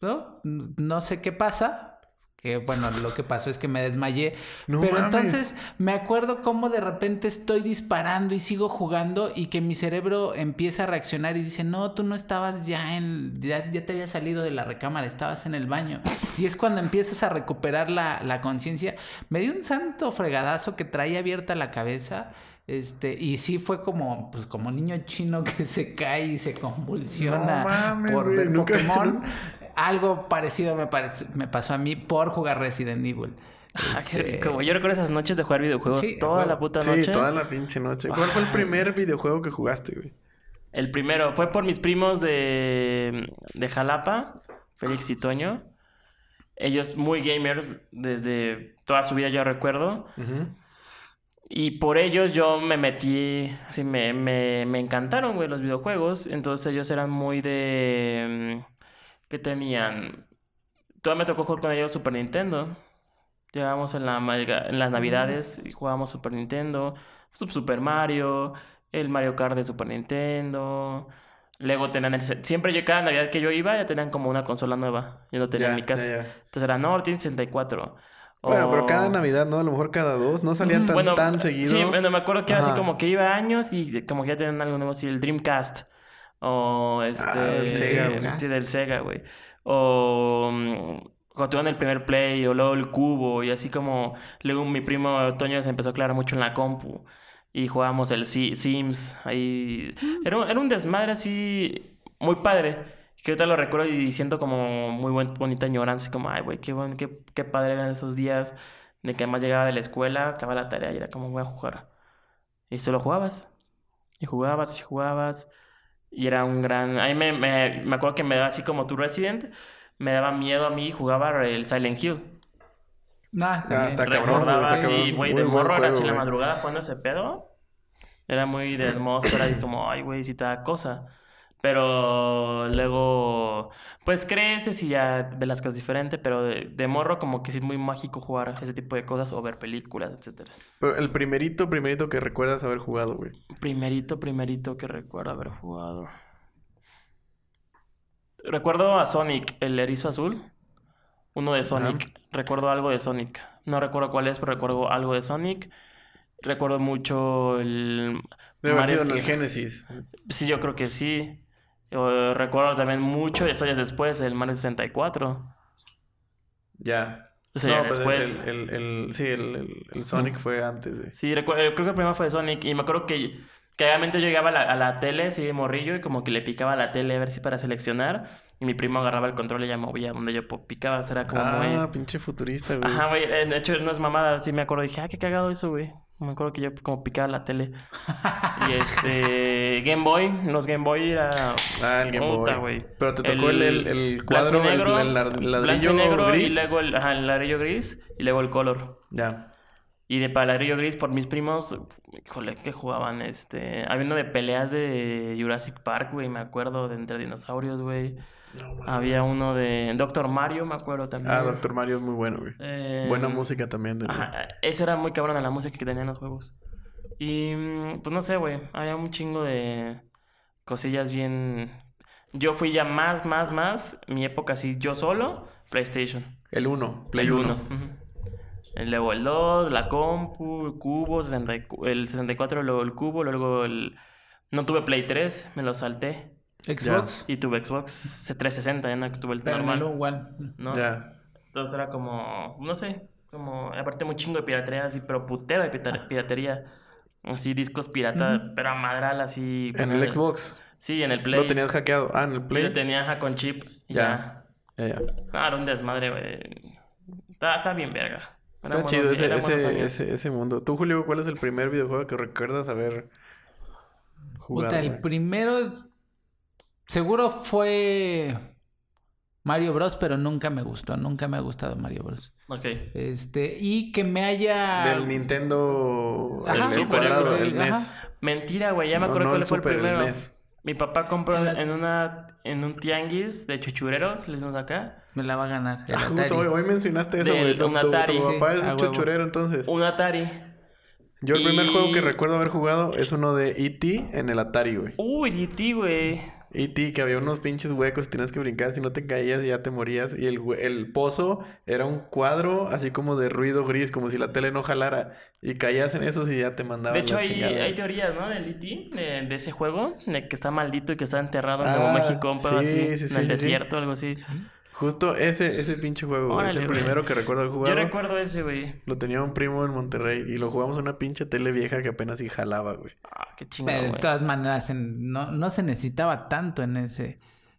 ¿No? No sé qué pasa. Que bueno, lo que pasó es que me desmayé. No Pero mames. entonces me acuerdo cómo de repente estoy disparando y sigo jugando y que mi cerebro empieza a reaccionar y dice, no, tú no estabas ya en, ya, ya te había salido de la recámara, estabas en el baño. Y es cuando empiezas a recuperar la, la conciencia. Me dio un santo fregadazo que traía abierta la cabeza. Este, y sí fue como, pues como niño chino que se cae y se convulsiona No mames, por ver nunca- Pokémon. Algo parecido me, parec- me pasó a mí por jugar Resident Evil. Ah, qué Este, rico, güey. Yo recuerdo esas noches de jugar videojuegos Sí, toda la puta Sí, noche. toda la pinche noche. ¿Cuál fue el primer videojuego que jugaste, güey? El primero fue por mis primos de, de Jalapa, Félix y Toño. Ellos muy gamers desde toda su vida, yo recuerdo. Y por ellos yo me metí, así me, me, me encantaron, güey, los videojuegos. Entonces ellos eran muy de... ¿Qué tenían? Todavía me tocó jugar con ellos Super Nintendo. Llegábamos en, la, en las navidades y jugábamos Super Nintendo. Sup- Super Mario, el Mario Kart de Super Nintendo. Luego tenían el... Siempre yo cada Navidad que yo iba ya tenían como una consola nueva. Yo no tenía en mi casa. Entonces era, no, tiene 64. Bueno, pero cada Navidad, ¿no? A lo mejor cada dos. No salían tan, bueno, tan seguido. Sí, bueno, me acuerdo que era así como que iba años y como que ya tenían algo nuevo, así el Dreamcast. O este. Ah, del Sega, güey. Sí, del Sega, güey. O. mm, Cuando tuvieron el primer Play, o luego el Cubo, y así como. Luego mi primo Toño se empezó a aclarar mucho en la compu. Y jugábamos el Si- Sims. Ahí. Era, un- era un desmadre así. Muy padre. Que ahorita lo recuerdo y siento como muy buen, bonita añoranza. Como, ay, güey, qué, buen, qué, qué padre eran esos días. De que además llegaba de la escuela, acababa la tarea y era como, voy a jugar. Y solo jugabas. Y jugabas y jugabas. Y era un gran... A mí me, me, me acuerdo que me daba así como tu Resident. Me daba miedo a mí jugar el Silent Hill. Nah, está bien. está cabrón, Recordaba así, güey, de morro era así juego, en la madrugada jugando ese pedo. Era muy de atmósfera y como, ay, güey, si te da cosa. Pero luego, pues creces y ya ves las cosas diferentes, pero de, de morro como que sí es muy mágico jugar ese tipo de cosas o ver películas, etcétera. Pero el primerito, primerito que recuerdas haber jugado, güey. Primerito, primerito que recuerdo haber jugado. Recuerdo a Sonic, el erizo azul. Uno de Sonic. Recuerdo algo de Sonic. No recuerdo cuál es, pero recuerdo algo de Sonic. Recuerdo mucho el... Debe haber sido en el. Genesis. Sí, yo creo que sí. Yo recuerdo también mucho, eso ya es después, el Mario 64. Ya. Eso ya No, pues después. el, el, el- sí, el, Sonic fue antes de... Sí, recuerdo, creo que el primero fue de Sonic. Y me acuerdo que, que obviamente yo llegaba a la, a la tele, así de morrillo, y como que le picaba a la tele a ver si para seleccionar. Y mi primo agarraba el control y ya movía donde yo picaba. O sea, era como Ah, muy. pinche futurista, güey. Ajá, güey. eh, De hecho, no es mamada. Sí me acuerdo. Dije, ah, qué cagado eso, güey. Me acuerdo que yo como picaba la tele. y este. Game Boy. Los Game Boy era. Ah, el Game Boy. Pero te tocó el, el, cuadro, negro, el, el ladrillo negro gris. y luego el, ajá, el ladrillo gris y luego el color. Ya. Y de Palarillo Gris por mis primos, híjole, que jugaban este. Había uno de peleas de Jurassic Park, güey, me acuerdo, de entre dinosaurios, güey. No. Había uno de Doctor Mario, me acuerdo también. Ah, Doctor Mario es muy bueno, güey. Eh, Buena música también. De... Ajá, esa era muy cabrona la música que tenían los juegos. Y mm, pues no sé, güey. Había un chingo de cosillas bien. Yo fui ya más, más, más. Mi época así, yo solo, PlayStation. El 1, Play el 1. uno, ujú. El Luego el 2, la compu, el cubo, 64 el 64, luego el cubo, luego el... No tuve Play 3, me lo salté. Xbox. Y tuve Xbox 360, ya no tuve el Pero normal. One. ¿no? Ya. Entonces era como, no sé, como, aparte muy chingo de piratería, así, pero putero de pita- piratería. Así, discos pirata, Ujú. pero a madral, así. En el Xbox. Sí, en el Play. Lo tenías hackeado. Ah, en el Play. Lo tenía con chip. y Ya. Ya. Ya, ya. Ah, era un desmadre, güey. Está, está bien, verga. Eran Está buenos chido ese, ese, ese, ese mundo. Tú, Julio, ¿cuál es el primer videojuego que recuerdas haber jugado? Puta, el primero seguro fue Mario Bros, pero nunca me gustó, nunca me ha gustado Mario Bros. Ok. Este, y que me haya Del Nintendo. Ajá, el, el Super, cuadrado, el- el ajá. NES. Mentira, güey, ya me No, acuerdo no cuál el fue el Super, el primero. NES. Mi papá compró En la- en una en un tianguis de chuchureros, le dimos acá, me la va a ganar. el Ah, Atari. justo hoy, hoy mencionaste eso, güey. Tu, un tu- tu Atari. papá Sí, es a huevo. chuchurero, entonces. un Atari. Yo el primer juego que recuerdo haber jugado es uno de E.T. en el Atari, güey. Uy, DT, güey. E.T. que había unos pinches huecos y tenías que brincar si no te caías y ya te morías. Y el, el pozo era un cuadro así como de ruido gris, como si la tele no jalara. Y caías en esos y ya te mandaban De hecho, la hay, hay teorías, ¿no? Del E.T., de, de ese juego, de que está maldito y que está enterrado en Ah, Nuevo México, un pedo sí, así, sí, en sí, el sí, sí. desierto, algo así. Justo ese, ese pinche juego, güey, es Órale, el güey. primero que recuerdo haber Yo recuerdo ese, güey. Lo tenía un primo en Monterrey y lo jugamos en una pinche tele vieja que apenas sí jalaba, güey. Ah, qué Pero chingado, de todas maneras, en- no, no se necesitaba tanto en ese.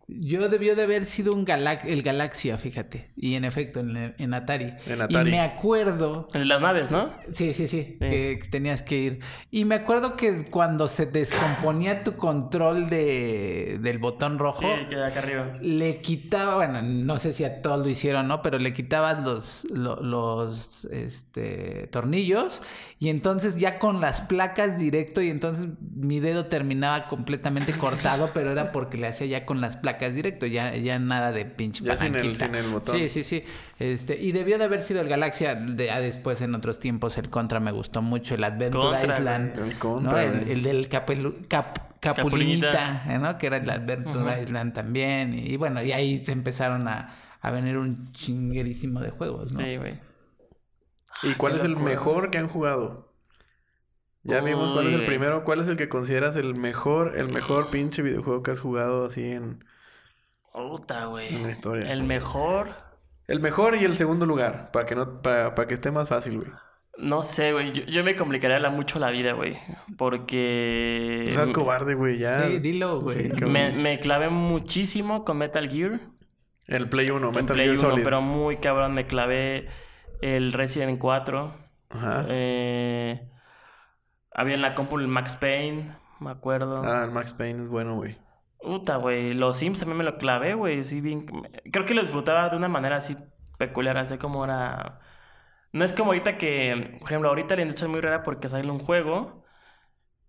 Yo debió de haber sido un Galax el Galaxia, fíjate. Y en efecto, en, en Atari. En Atari. Y me acuerdo de las naves, ¿no? Sí, sí, sí, Que, que tenías que ir. Y me acuerdo que cuando se descomponía tu control de, del botón rojo, Sí, que acá arriba. le quitaba, bueno, no sé si a todos lo hicieron, ¿no? Pero le quitabas los, lo- los, este, tornillos y entonces ya con las placas directo y entonces mi dedo terminaba completamente cortado, pero era porque le hacía ya con las placas directo, ya, ya nada de pinche Ya sin el- sin el botón. Sí, sí, sí. Este, y debió de haber sido el Galaxia, de, ya después en otros tiempos el Contra me gustó mucho, el Adventure Contra, Island. El ¿no? contra, El, güey. el del capelu- cap- Capulinita. ¿eh? ¿no? Que era el Adventure. Island también. Y, bueno, y ahí se empezaron a, a venir un chinguerísimo de juegos, ¿no? Sí, güey. ¿Y cuál qué es el mejor que han jugado? Ya vimos cuál es el primero. ¿Cuál es el que consideras el mejor, el mejor pinche videojuego que has jugado así en, Puta, güey. en la historia? El mejor. El mejor y el segundo lugar, para que no, para, para que esté más fácil, güey. No sé, güey. Yo, yo me complicaría la- mucho la vida, güey. Porque. No seas cobarde, güey, ya. Sí, dilo, güey. Sí, me, me clavé muchísimo con Metal Gear. El Play 1, en Metal Play Gear 1, Solid. pero muy cabrón. Me clavé el Resident 4. Ajá. Eh, había en la compu el Max Payne, me acuerdo. Ah, el Max Payne es bueno, güey. Puta, güey. Los Sims también me lo clavé, güey. Sí, bien. Creo que lo disfrutaba de una manera así peculiar, así como era. No es como ahorita que, por ejemplo, ahorita la industria es muy rara porque sale un juego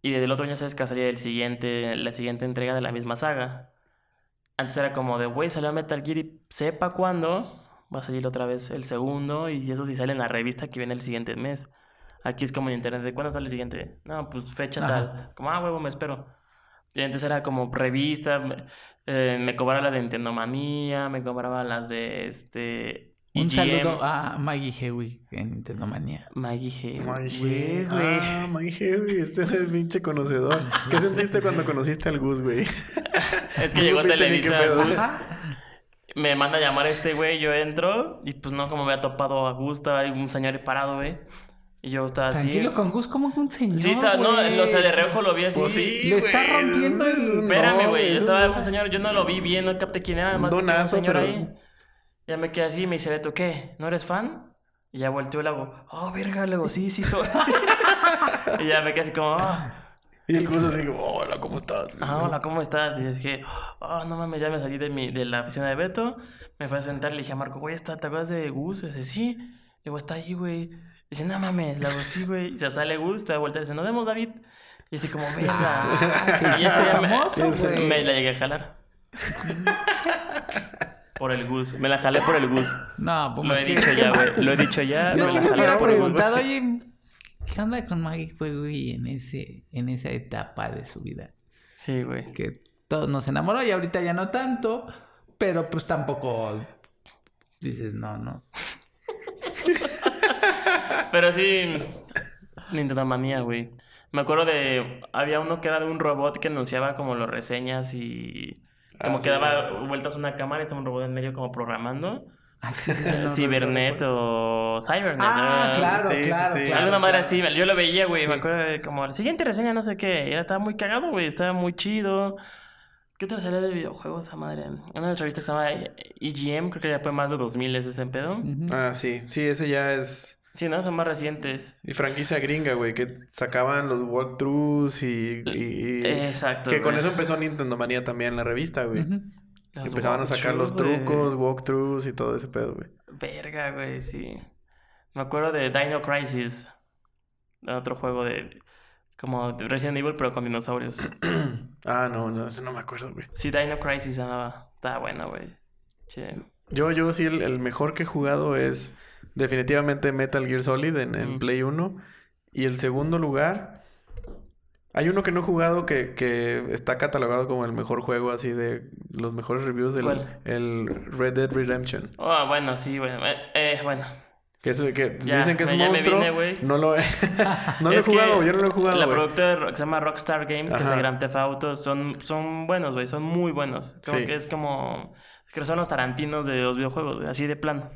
y desde el otro año sabes que salía el siguiente, la siguiente entrega de la misma saga. Antes era como de, güey, salió Metal Gear y sepa cuándo va a salir otra vez el segundo y eso sí sale en la revista que viene el siguiente mes. Aquí es como en internet, ¿de cuándo sale el siguiente? No, pues fecha Ajá. tal. Como, ah, huevo, me espero. Y antes era como revista, me, eh, me cobraba la de Nintendo Manía, me cobraba las de este. Un EGM. saludo a Maggie Hewitt en Nintendo Manía. Maggie G. Maggie. Güey. Ah, Maggie, güey. Este es el pinche conocedor. Sí, ¿Qué sentiste sí, cuando sí. conociste al Gus, güey? Es que llegó a Televisa. me manda a llamar este güey, yo entro y pues no, como me había topado a Gusto, hay un señor parado, güey. Y yo estaba así. Tranquilo con Gus, como un señor. Sí, estaba, no, güey? o sea, de reojo lo vi así. Pues sí, Le está rompiendo el- Espérame, no, güey. es estaba un- señor, yo no lo vi bien, no capté quién era. Además, donazo, un señor pero- ahí. Ya me quedé así y me dice, Beto, ¿qué? ¿No eres fan? Y ya volteó y le hago, oh, verga, le digo, sí, sí soy. y ya me quedé así como, ah, Y el Gus así como, hola, ¿cómo estás? ah, hola, ¿cómo estás? Y dije, oh, no mames, ya me salí de, mi, de la oficina de Beto. Me fui a sentar y le dije a Marco, güey, ¿está, ¿te acuerdas de Gus? Y dice, sí. Le digo, está ahí, güey. Dice, no mames, la hago sí, güey. Y se sale gusta, vuelta y dice, nos vemos, David. Y así como, verga. Ah, y eso ya me, me la llegué a jalar. por el Gus. Me la jalé por el Gus. No, pues Lo he dicho ya, güey. Lo he dicho ya. Yo me sí me hubiera preguntado, oye, ¿qué onda con Maggie fue, güey, en, ese, en esa etapa de su vida? Sí, güey. Que todos nos enamoró y ahorita ya no tanto, pero pues tampoco dices, no, no. Pero sí, Nintendo manía, güey. Me acuerdo de. Había uno que era de un robot que anunciaba como las reseñas y. Como Ah, que sí. daba vueltas una cámara y estaba un robot en medio como programando. Sí, no Cibernet o Cybernet. Ah, ¿no? claro, Sí, claro, sí. claro. Alguna madre claro. así, yo lo veía, güey. Me acuerdo de como la siguiente reseña, no sé qué. Era, estaba muy cagado, güey. Estaba muy chido. ¿Qué te salía de videojuegos, esa madre? Una revista que se llama EGM, creo que ya fue más de 2000 ese pedo. Ujú. Ah, sí. Sí, ese ya es... Sí, ¿no? Son más recientes. Y franquicia gringa, güey, que sacaban los walkthroughs y... y- y- Exacto. Que con eso empezó Nintendo Manía también, la revista, güey. Los Empezaban a sacar los trucos, güey. walkthroughs y todo ese pedo, güey. Verga, güey, sí. Me acuerdo de Dino Crisis. Otro juego de. Como de Resident Evil, pero con dinosaurios. ah, no, no, ese no me acuerdo, güey. Sí, Dino Crisis se llamaba. Estaba bueno, güey. Che. Yo, yo sí, el, el mejor que he jugado es definitivamente Metal Gear Solid en, en Mm. Play 1. Y el segundo lugar, hay uno que no he jugado que, que está catalogado como el mejor juego, así de los mejores reviews del ¿Cuál? el Red Dead Redemption. Oh, bueno, sí, bueno. Eh, eh, bueno. Que, es, que Ya, dicen que es un monstruo. vine, no lo he, no lo he jugado, yo no lo he jugado. La güey. productora que se llama Rockstar Games, que es Ajá. Grand Theft Auto, son, son buenos, güey. Son muy buenos. Como Sí. que es como... Que son los tarantinos de los videojuegos. Así de plano.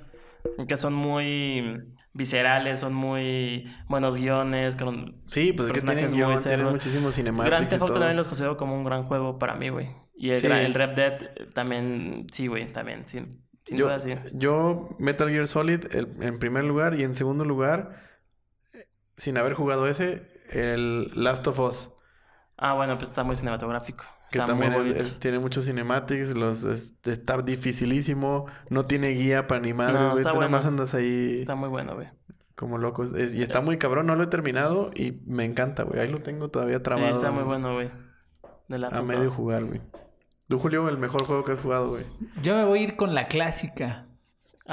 Que son muy viscerales, son muy buenos guiones, con Sí, pues es que tienen, muy tienen muchísimos Grand cinemáticos y Theft Auto también los considero como un gran juego para mí, güey. Y el, Sí. el Red Dead eh, también, sí, güey, también, sin, sin yo, duda, sí. yo, Metal Gear Solid el- en primer lugar y en segundo lugar, sin haber jugado ese, el Last of Us. Ah, bueno, pues está muy cinematográfico. Que está también muy es- bonito. es- tiene muchos cinematics, los, es- está dificilísimo, no tiene guía para ni madre, No, güey. está nada más bueno. andas ahí Está muy bueno, güey. como locos. Es- y está muy cabrón, no lo he terminado y me encanta, güey. Ahí lo tengo todavía Sí, trabado. está muy bueno, güey. De la A medio jugar, güey. Tú, Julio, el mejor juego que has jugado, güey. Yo me voy a ir con la clásica.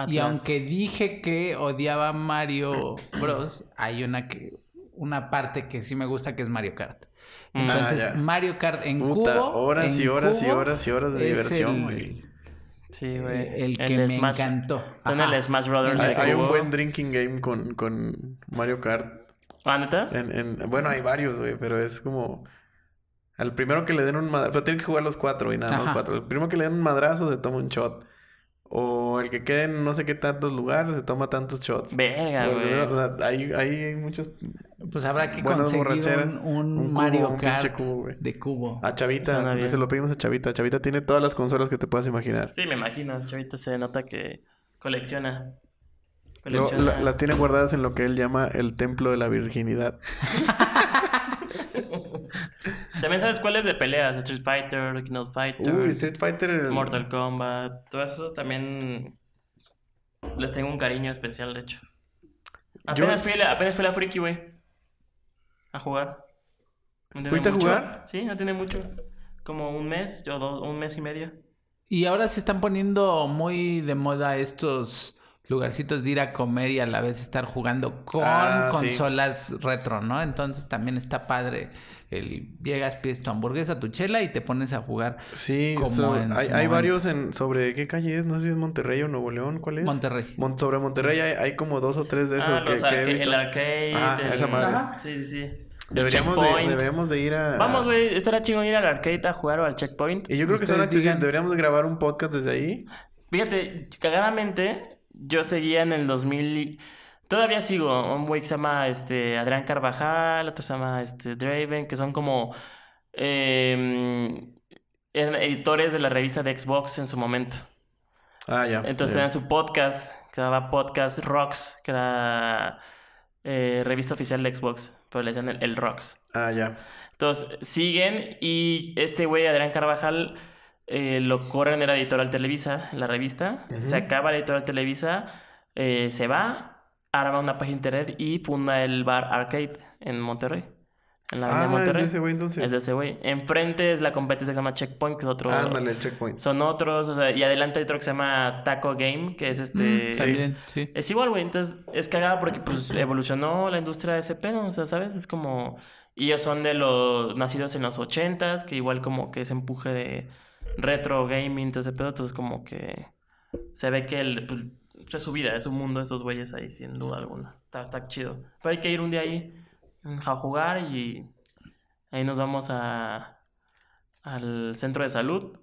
Y aunque dije que odiaba Mario Bros, hay una que una parte que sí me gusta que es Mario Kart. Entonces, Ah, ya. Mario Kart en Puta, cubo. horas en y horas y cubo, horas y horas de es diversión, el- güey. Sí, güey. El que me encantó. Ajá. el Smash Brothers Hay, hay un buen drinking game con, con Mario Kart. ¿Ah, neta? En, en- bueno, hay varios, güey, pero es como... Al primero que le den un madrazo... Pero tienen que jugar los cuatro y nada más Ajá. cuatro. El primero que le den un madrazo se toma un shot. O el que quede en no sé qué tantos lugares se toma tantos shots. Verga, O güey. sea, hay, hay muchos... Pues habrá que conseguir un, un Un cubo, Mario un pinche Kart cubo, güey. de cubo. A Chavita, se lo pedimos a Chavita. Chavita tiene todas las consolas que te puedas imaginar. Sí, me imagino. Chavita se nota que colecciona. Lo- Colecciona. la- las tiene guardadas en lo que él llama el templo de la virginidad. También sabes cuáles de peleas. Street Fighter, King of Fighter, Uy, Street Fighter... el- Mortal Kombat. Todos esos también les tengo un cariño especial, de hecho. Yo- Apenas, fui, a la- apenas fui a la Friki, güey. A jugar. No ¿Fuiste a jugar? Sí, no tiene mucho. Como un mes, yo dos, un mes y medio. Y ahora se están poniendo muy de moda estos lugarcitos de ir a comer y a la vez estar jugando con Ah, sí. consolas retro, ¿no? Entonces también está padre. El llegas, pides tu hamburguesa, tu chela y te pones a jugar Sí, como so- en hay, hay varios en sobre qué calle es, no sé si es Monterrey o Nuevo León, ¿cuál es? Monterrey. Mon- sobre Monterrey hay, hay como dos o tres de esos ah, que, los que he visto. el arcade. El- esa madre. Ajá. Sí, sí, sí. Deberíamos de, deberíamos de ir a Vamos, güey. Estará chingón ir al arcade a jugar o al checkpoint. Y yo creo que son accesibles, digan. deberíamos de grabar un podcast desde ahí. Fíjate, cagadamente, yo seguía en el 2000. Todavía sigo. Un güey que se llama este, Adrián Carvajal, otro se llama este, Draven, que son como eh, eran editores de la revista de Xbox en su momento. Ah, ya. Entonces tenían su podcast, que se llamaba Podcast Rocks, que era eh, revista oficial de Xbox, pero le decían el, el Rocks. Ah, ya. Entonces siguen y este güey, Adrián Carvajal, eh, lo corren de la editorial Televisa, la revista. Se acaba la editorial Televisa, eh, se va arma una página de internet y funda el bar Arcade en Monterrey. En la avenida Ah, es Monterrey. de ese güey entonces. Es de ese güey. Enfrente es la competencia que se llama Checkpoint, que es otro. Ándale, el checkpoint. Son otros, o sea, y adelante hay otro que se llama Taco Game, que es este. Mm, también, sí. Es igual, güey. Entonces, es cagado porque pues evolucionó la industria de ese pedo, o sea, ¿sabes? Es como. y Ellos son de los nacidos en los ochentas, que igual como que ese empuje de retro gaming, todo ese pedo, entonces como que se ve que el, pues, es su vida, es su mundo, esos güeyes ahí, sin duda alguna. Está, está chido. Pero hay que ir un día ahí mm, a jugar y ahí nos vamos a al centro de salud.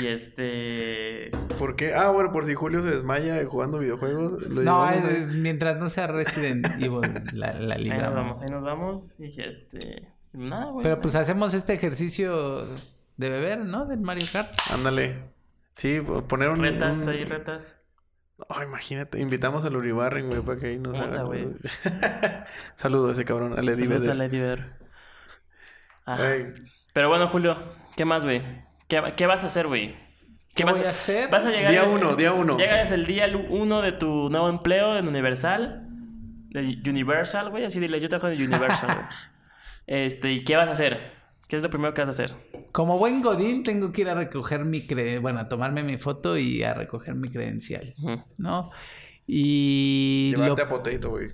Y este. ¿Por qué? Ah, bueno, por si Julio se desmaya jugando videojuegos. Lo No, llevamos es, a- es mientras no sea Resident Evil, la, la Ahí nos vamos, ahí nos vamos. Y este. Nada, güey. Pero pues hacemos este ejercicio de beber, ¿no? Del Mario Kart. Ándale. Sí, poner un... Retas, un- ahí retas. Oh, imagínate, invitamos al Uribarren, güey, para que ahí nos haga... Saludos a ese cabrón, al Eddie Saludos Vedder. a Lady Bear. Ah, Ay, Pero bueno, Julio, ¿qué más, güey? ¿Qué, qué vas a hacer, güey? ¿Qué vas voy a hacer? Vas a llegar. Día uno, día uno. Llegas el día uno de tu nuevo empleo en Universal. De Universal, güey. Así dile, yo trabajo en Universal, güey. Este, ¿y qué vas a hacer? ¿Qué es lo primero que vas a hacer? Como buen godín tengo que ir a recoger mi cre... bueno, a tomarme mi foto y a recoger mi credencial. ¿no? Y lo- Llevarte a Potato, güey.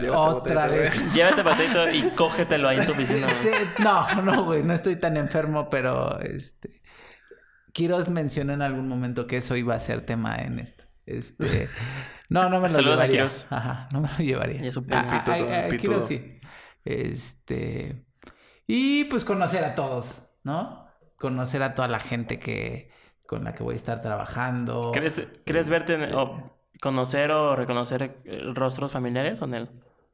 Llévate a otra Potato, güey. vez. Llévate patito y cógetelo ahí en tu oficina. Te- No, no, güey, no estoy tan enfermo, pero este. Quiroz mencionó en algún momento que eso iba a ser tema en esto. Este. No, no me lo Saludos a llevaría. Quiroz. Ajá, no me lo llevaría. Y a su Ah, ah, pituto, ah, ah. Quiroz sí. Este. Y pues conocer a todos, ¿no? Conocer a toda la gente que con la que voy a estar trabajando. ¿Crees, ¿crees verte en- o conocer o reconocer rostros familiares con él?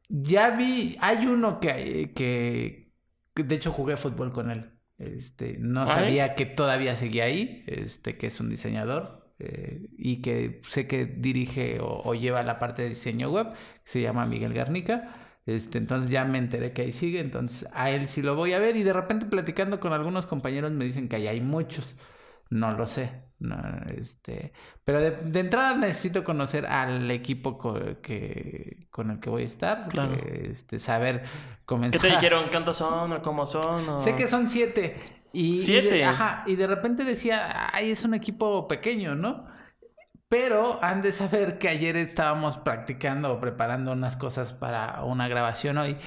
Ya vi, hay uno que, que, que de hecho jugué fútbol con él. Este, no ¿Ah, sabía que todavía seguía ahí, este, que es un diseñador eh, y que sé que dirige o, o lleva la parte de diseño web, que se llama Miguel Garnica. Este, entonces ya me enteré que ahí sigue, entonces a él sí lo voy a ver y de repente platicando con algunos compañeros me dicen que ahí hay muchos. No lo sé. No, este, pero de, de entrada necesito conocer al equipo co- que, con el que voy a estar. Claro. Este, saber ¿Qué comenzar. te dijeron? ¿Cuántos son o cómo son? o- Sé que son siete. Y, y ¿Siete? de, ajá, y de repente decía, ay, es un equipo pequeño, ¿no? Pero han de saber que ayer estábamos practicando o preparando unas cosas para una grabación hoy.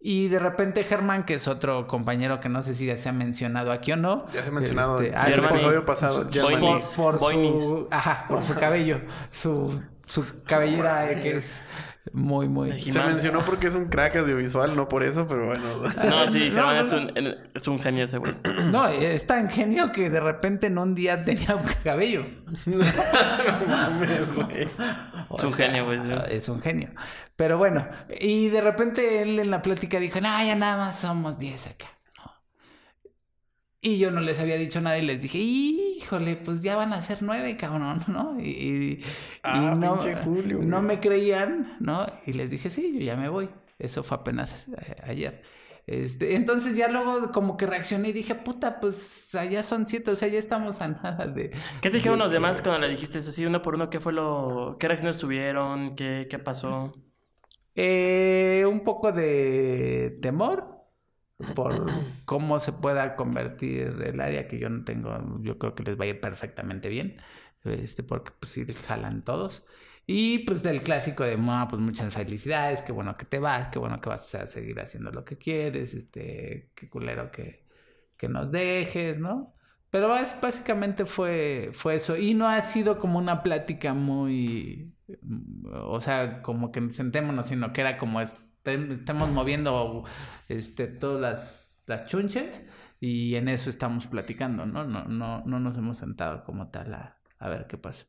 Y de repente Germán, que es otro compañero que no sé si ya se ha mencionado aquí o no. Ya se ha mencionado este, ah, episodio pasado. por-. Boinis. por, su, ajá, por su cabello, su, su cabellera que es muy, muy... Se He-Man. mencionó porque es un crack audiovisual, no por eso, pero bueno. No, sí, No, Germán no, es, no. un, es un genio ese güey. No, es tan genio que de repente en un día tenía un cabello. no mames, güey. O Es un genio, güey. Es un genio. Pero bueno, y de repente él en la plática dijo, no, ya nada más somos 10 acá. Y yo no les había dicho nada y les dije, híjole, pues ya van a ser nueve, cabrón, ¿no? Y, y- y Ah, no, Julio, no me creían, ¿no? Y les dije, sí, yo ya me voy. Eso fue apenas eh, ayer. Este, entonces ya luego como que reaccioné y dije, puta, pues allá son siete, o sea, ya estamos a nada de... ¿Qué te dijeron de- los demás cuando le dijiste así uno por uno? ¿Qué fue lo... ¿Qué reacciones tuvieron? ¿Qué, qué pasó? Eh, un poco de temor por cómo se pueda convertir el área que yo no tengo, yo creo que les va a ir perfectamente bien, este, porque pues sí jalan todos. Y pues del clásico de, "Ma, pues muchas felicidades, qué bueno que te vas, qué bueno que vas a seguir haciendo lo que quieres, este, qué culero que, que nos dejes, ¿no? Pero básicamente fue, fue eso. Y no ha sido como una plática muy. O sea, como que sentémonos, sino que era como este- estamos moviendo este, todas las, chunches y en eso estamos platicando, ¿no? No, no, no nos hemos sentado como tal a, a ver qué pasa.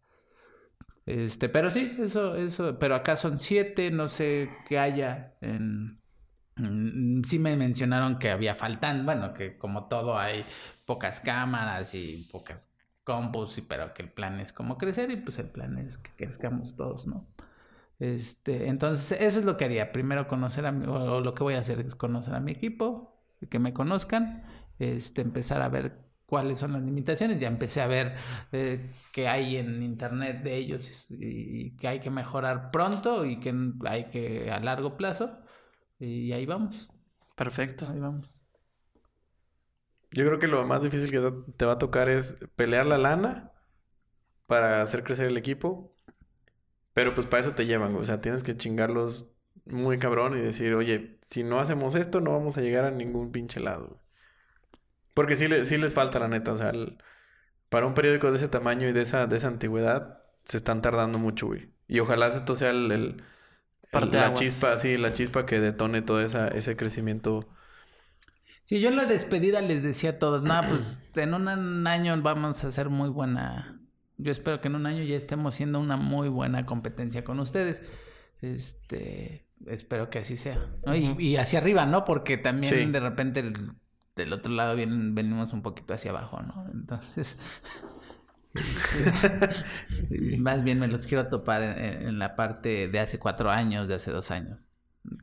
Este, pero sí, eso, eso, pero acá son siete, no sé qué haya en. Sí me mencionaron que había faltan, bueno, que como todo hay pocas cámaras y pocas compus, pero que el plan es como crecer y pues el plan es que crezcamos todos, ¿no? Este, entonces eso es lo que haría. Primero conocer a mi, o, o lo que voy a hacer es conocer a mi equipo, que me conozcan, este, empezar a ver cuáles son las limitaciones. Ya empecé a ver eh, qué hay en internet de ellos y, y que hay que mejorar pronto y que hay que a largo plazo. Y ahí vamos, Perfecto. ahí vamos. Yo creo que lo más difícil que te va a tocar es pelear la lana para hacer crecer el equipo. Pero pues para eso te llevan, güey. O sea, tienes que chingarlos muy cabrón y decir, oye, si no hacemos esto, no vamos a llegar a ningún pinche lado. güey". Porque sí, le- sí les falta, la neta. O sea, el- para un periódico de ese tamaño y de esa, de esa antigüedad, se están tardando mucho, güey. Y ojalá esto sea el, el- el- la chispa, sí, la chispa que detone todo esa, ese crecimiento. Sí, yo en la despedida les decía a todos, no, pues en un año vamos a hacer muy buena. Yo espero que en un año ya estemos siendo una muy buena competencia con ustedes. Este, espero que así sea. ¿no? Y, y hacia arriba, ¿no? Porque también Sí. de repente el- del otro lado vienen, venimos un poquito hacia abajo, ¿no? Entonces, este, más bien me los quiero topar en, en la parte de hace cuatro años, de hace dos años,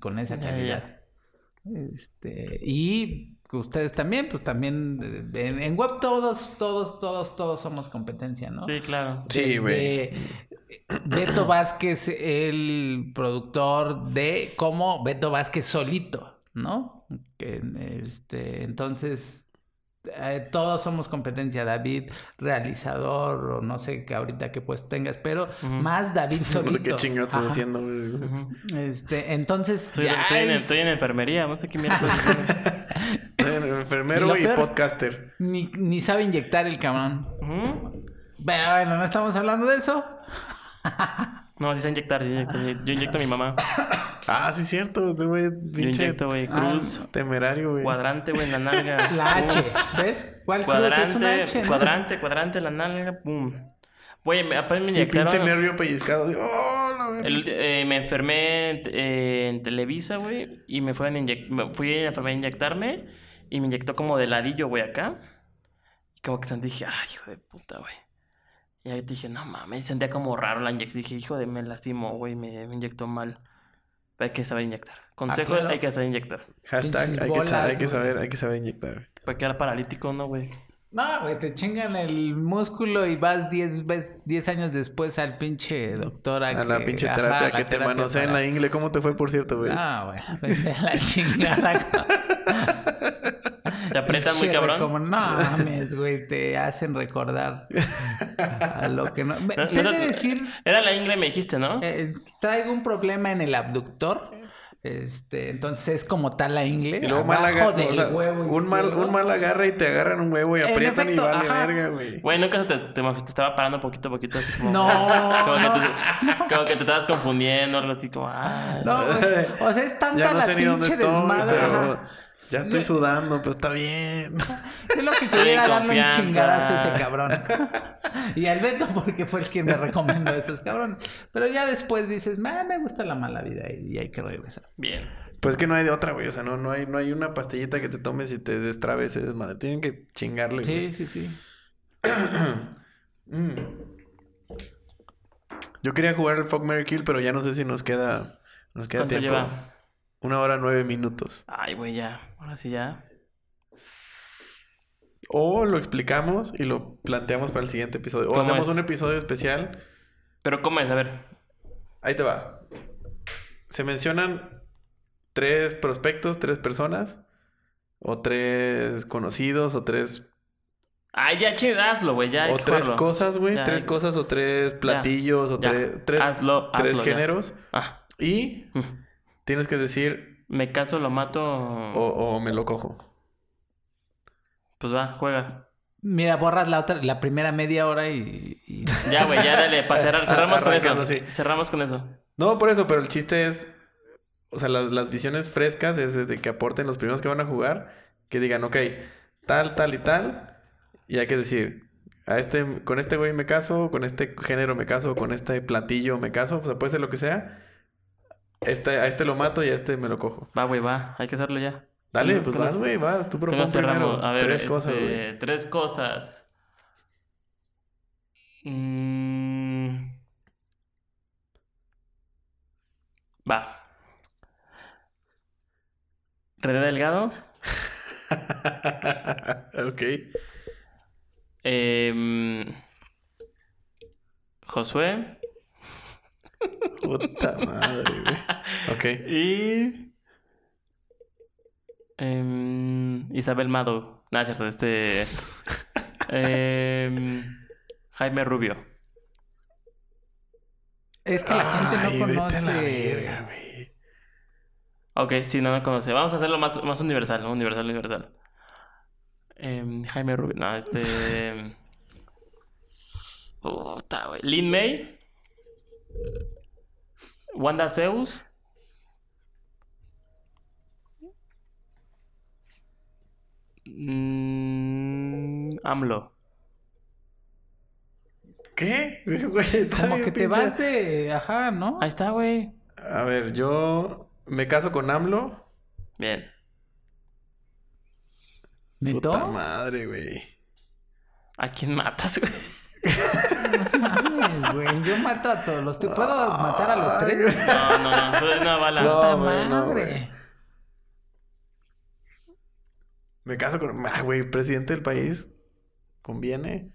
con esa calidad. Este, y ustedes también, pues también en, en web todos, todos, todos, todos somos competencia, ¿no? Sí, claro. Sí, güey. Beto Vázquez, el productor de como Beto Vázquez solito, ¿no? Que, este, entonces, eh, todos somos competencia. David, realizador, o no sé que ahorita qué pues tengas, pero Ujú. más David solito. qué chingados estás haciendo, güey. Ujú. Este, entonces, Estoy, ya estoy en, es- estoy en enfermería, no sé qué mierda. Enfermero Y lo y, peor- podcaster. ni, ni sabe inyectar el cabrón. Ujú. Pero bueno, no estamos hablando de eso. No, sí se inyectar, sí se inyecta. Yo inyecto a mi mamá. Ah, sí, cierto. Este güey, Yo inyecto, güey, Ah, cruz, temerario, güey. cuadrante, güey, en la nalga. La pum. H, ¿ves? ¿Cuál cruz es Cuadrante, una H? no? cuadrante, cuadrante, la nalga, pum. Güey, me, apenas me Y pinche inyectaron. nervio pellizcado. ¡Oh, el eh, me enfermé en, eh, en Televisa, güey, y me fueron a fui a la enfermería a inyectarme y me inyectó como de ladillo, güey, acá. Y como que dije, ay, hijo de puta, güey. Y ahí dije, no mames, sentía como raro la inyección. Dije, hijo de, me lastimó, güey, me, me inyectó mal. Hay que saber inyectar. Consejo, claro. hay que saber inyectar. Hashtag, hay que, hay saber, hay que saber inyectar. Para quedar paralítico, ¿no, güey? No, güey, te chingan el músculo y vas 10 ves- 10 años después al pinche doctor. A la que- pinche ajá, terapia la que te manosea en la ingle. ¿Cómo te fue, por cierto, güey? No, güey, a la chingada. Te aprietan muy Pinche cabrón. Como, no mames, güey, te hacen recordar a lo que no. No, no, decir, Era la ingle, me dijiste, ¿no? eh, traigo un problema en el abductor. Este, entonces es como tal la ingle. Y luego mal del o sea, huevo un mal, un mal agarra y te agarran un huevo y aprietan efecto, y vale ajá. verga, güey. Güey, nunca te, te, te estaba parando poquito a poquito, así como... No, como, no. que te, como que te estabas confundiendo, algo así como... Ah, No, güey, o sea, es tanta Ya no la sé ni dónde pinche estoy, desmadre. pero ajá. Ya estoy sudando, pero está bien. Es lo que quería darle un chingadazo a ese cabrón. y al Beto porque fue el que me recomendó a esos cabrones. Pero ya después dices, "Me- me gusta la mala vida y, hay que regresar. bien. Pues que no hay de otra, güey. O sea, no, no, hay, no hay una pastillita que te tomes y te destrabe ese desmadre. Tienen que chingarle, güey. Sí, sí, sí. Mm. Yo quería jugar el Fuck Mary Kill, pero ya no sé si nos queda, nos queda ¿Cuánto tiempo. lleva? Una hora nueve minutos. Ay, güey, ya. Ahora sí ya. O lo explicamos y lo planteamos para el siguiente episodio. O ¿Cómo hacemos es? un episodio especial. Pero ¿cómo es? A ver. Ahí te va. Se mencionan tres prospectos, tres personas. O tres conocidos, o tres Ay, ya chingazlo, güey, ya o tres jugarlo. cosas, güey. Tres hay- cosas o tres platillos o Ya, tres, tres, hazlo, tres hazlo géneros. Ah. Y mm. Tienes que decir Me caso, lo mato. o, o me lo cojo. Pues va, juega. Mira, borras la otra, la primera media hora y. y- Ya, güey, ya dale, para cerrar. Cerramos con eso. Sí. Cerramos con eso. No, por eso, pero el chiste es. O sea, las, las visiones frescas es de que aporten los primeros que van a jugar. Que digan, ok, tal, tal y tal. Y hay que decir, a este, con este güey me caso, con este género me caso, con este platillo me caso. O sea, puede ser lo que sea. Este, a este lo mato y a este me lo cojo. Va, güey, va. Hay que hacerlo ya. Dale, pues con vas, güey, vas. Tú ¿Qué propon nos cerramos? primero. A ver, tres este, cosas, güey. Tres cosas. Mm. Va. René Delgado, ok. Em, Josué. Puta madre, güey. Ok. Y. em, Isabel Mado. No, es cierto, este. em, Jaime Rubio. Es que la gente Ay, no vete a la conoce. verga, güey. Ok, sí, no lo conoce. Vamos a hacerlo más, más universal, ¿no? Universal, universal. Em, Jaime Rubio. No, este. Puta, güey. Lin May. Wanda Zeus. Mm, AMLO. ¿Qué? Güey, está Como bien que te pinche- vas de. Ajá, ¿no? Ahí está, güey. A ver, yo me caso con AMLO. Bien. ¿Neto? Puta madre, güey. ¿A quién matas, güey? Mames, güey. Yo mato a todos los. ¿Te puedo matar a los tres? No, no, no. Soy una bala. No. Puta güey, no, madre. güey. Me caso con. Ah, güey, presidente del país. ¿Conviene?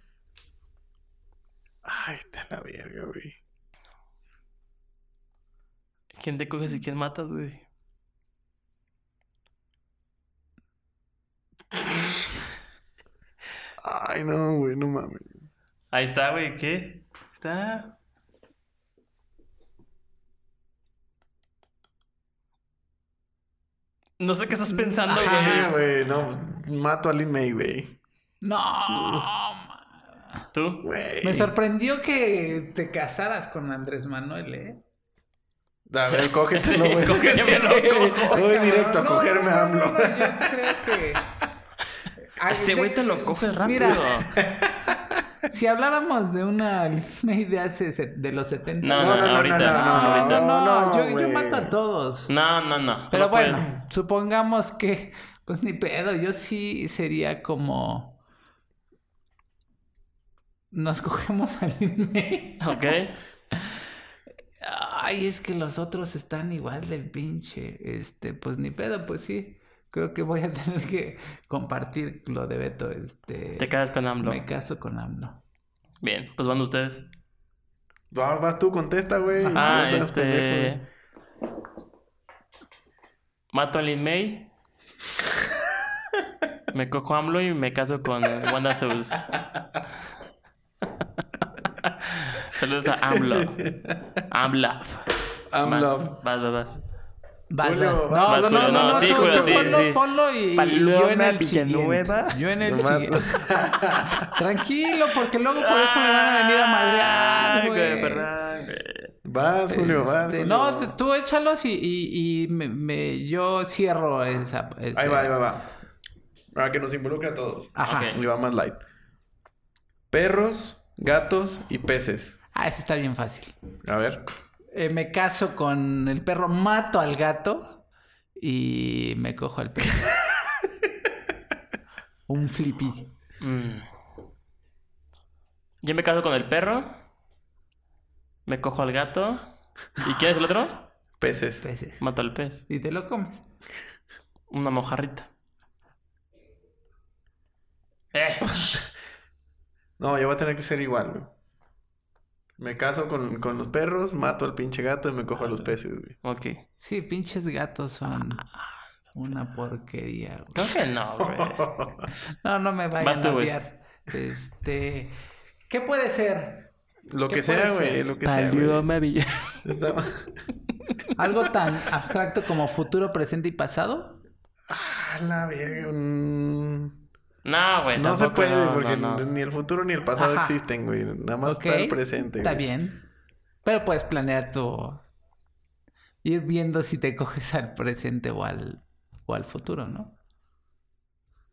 Ay, está la verga, güey. ¿Quién te coges y quién matas, güey? Ay, no, güey, no mames. Ahí está, güey. ¿Qué? Está. No sé qué estás pensando, Ajá, güey. güey, no, pues mato a Lin May, güey. No. ¿Tú? Güey. Me sorprendió que te casaras con Andrés Manuel, ¿eh? A ver, cógetelo, Sí, güey. Voy directo a No, cogerme no, a AMLO. no, no, yo creo que. Ay, Ese güey te lo coges rápido. Mira, si habláramos de una ley de hace de los 70. No, No, no, no, ahorita. no, no, no, no, no, No, yo, mato a todos. No, no, no. Pero bueno, puedes- supongamos que, pues ni pedo, yo sí sería como. Nos cogemos al May. Ok. Ay, es que los otros están igual del pinche. Este, pues ni pedo, pues sí. Creo que voy a tener que compartir lo de Beto. Este. Te casas con AMLO. Me caso con AMLO. Bien, pues van ustedes. Vas, vas tú, contesta, güey. Ah, No este. Mato a Lin May. Me cojo a AMLO y me caso con Wanda Zeus. Saludos a AMLO. AMLO. AMLO. Vas, vas, vas. Vas, Julio, vas. No, no, no, no, no, no, sí, tú, Julio, tú sí, ponlo, sí. ponlo y, yo en el Villanueva. siguiente. Yo en el Nomás- siguiente. Tranquilo, porque luego por eso me van a venir a madrear, Ay, güey. perdón. Vas, Julio, vas. Este, Julio. no, tú échalos y, y, y me, me- yo cierro esa. ese- Ahí va, ahí va, va. Para que nos involucre a todos. Ajá. Y va más light. Perros, gatos y peces. Ah, ese está bien fácil. A ver. Eh, me caso con el perro, mato al gato y me cojo al perro. Un flippy. Mm. Yo me caso con el perro. Me cojo al gato. ¿Y quién es el otro? Peces. Peces. Mato al pez. Y te lo comes. Una mojarrita. Eh. No, yo voy a tener que ser igual, güey. Me caso con, con los perros, mato al pinche gato y me cojo a los peces, güey. Ok. Sí, pinches gatos son una porquería. güey. Creo que no, güey. No, no me vayan tú, a güey. odiar. Este. ¿Qué puede ser? Lo ¿Qué que sea, güey, lo que sea, güey. ¿Algo tan abstracto como futuro, presente y pasado? Ah, la verga. No, güey. No se puede, no, porque no, no. ni el futuro ni el pasado Ajá. existen, güey. Nada más está el presente, Está güey. bien. Pero puedes planear tu. Ir viendo si te coges al presente o al, o al futuro, ¿no?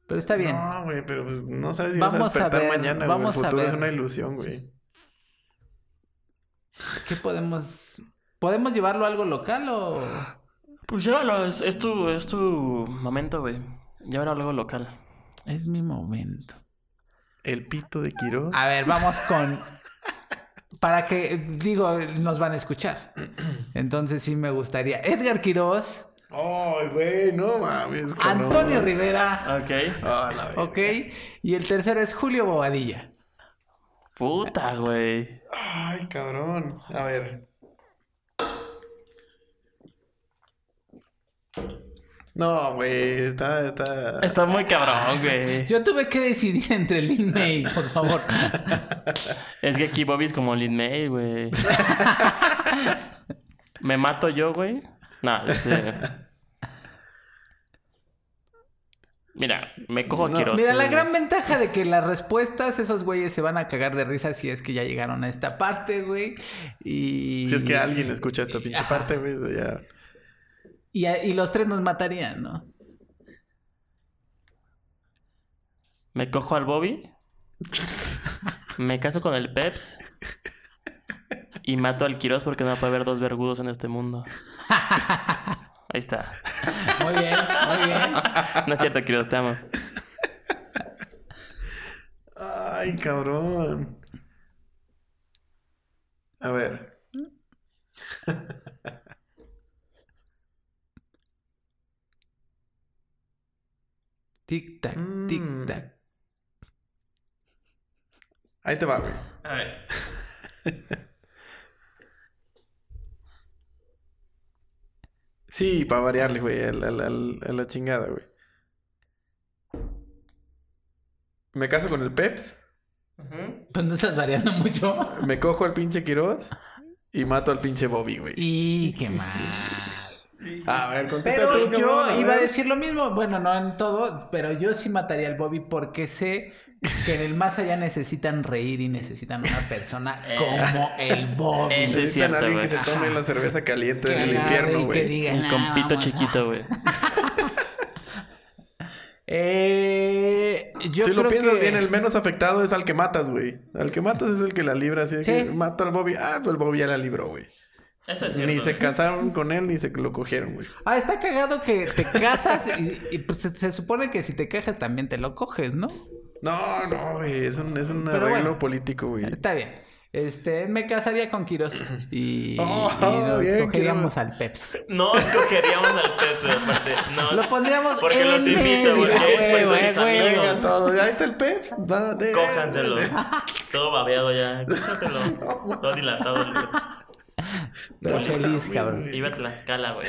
Pero está bien. No, güey, pero pues no sabes si Vamos a vas a despertar ver, mañana, güey. vamos El a futuro es una ilusión, güey. ¿Qué podemos. ¿Podemos llevarlo a algo local o.? Pues llévalo. Es, es tu, es tu momento, güey. Llévalo a algo local. Es mi momento. El pito de Quiroz. A ver, vamos con. Para que, digo, nos van a escuchar. Entonces sí me gustaría. Edgar Quiroz Ay, güey, no mames. con Antonio. Rivera. Ok. La verga. Ok. Y el tercero es Julio Bobadilla. Puta, güey. Ay, cabrón. A ver. No, güey, está, está. Está muy cabrón, güey. Yo tuve que decidir entre Lin May, por favor. Es que aquí Bobby es como Lin May, güey. ¿Me mato yo, güey? No, este... Mira, me cojo No, Quiroz. Mira, la güey. gran ventaja de que las respuestas, esos güeyes se van a cagar de risa si es que ya llegaron a esta parte, güey. Y... Si es que alguien escucha esta pinche Ajá. parte, güey, ya. Y, a- y los tres nos matarían, ¿no? Me cojo al Bobby. Me caso con el Peps. Y mato al Quiroz porque no puede haber dos vergudos en este mundo. Ahí está. Muy bien, muy bien. No es cierto, Quiroz, te amo. Ay, cabrón. A ver. Tic tac, Mm. tic tac. Ahí te va, güey. A ver. Sí, para variarle, güey, a la, chingada, güey. Me caso con el Peps, Pues no estás variando mucho. me cojo al pinche Quiroz y mato al pinche Bobby, güey. Y qué mal. A ver, Pero tú, yo iba a decir lo mismo. Bueno, no en todo, pero yo sí mataría al Bobby porque sé que en el más allá necesitan reír y necesitan una persona Eh. como el Bobby. Eso es Necesitan cierto, a alguien que se tome Ajá. la cerveza caliente Que en el infierno, güey. diga, Un "Nah, compito vamos a-". chiquito, güey. Eh, yo si creo lo piensas que... bien, el menos afectado es al que matas, güey. Al que matas es el que la libra, así Sí. que mata al Bobby. Ah, pues el Bobby ya la libró, güey. Eso es Ni se casaron con él, ni se lo cogieron, güey. Ah, está cagado que te casas y, y, pues se, se supone que si te cajas también te lo coges, ¿no? No, no, güey. Es un, es un Pero arreglo bueno. político, güey. Está bien. Este, me casaría con Kiros y, Oh, y nos bien, cogeríamos Quirós. al Peps. No escogeríamos al Peps, güey, aparte. No. Lo pondríamos Porque en los invito, medio, güey. Venga, todo. Ahí está el Peps. Va, de- Cójanselo. Todo babeado ya. Cóchatelo. Todo dilatado el Peps. Pero feliz, cabrón. Iba a Tlaxcala, güey.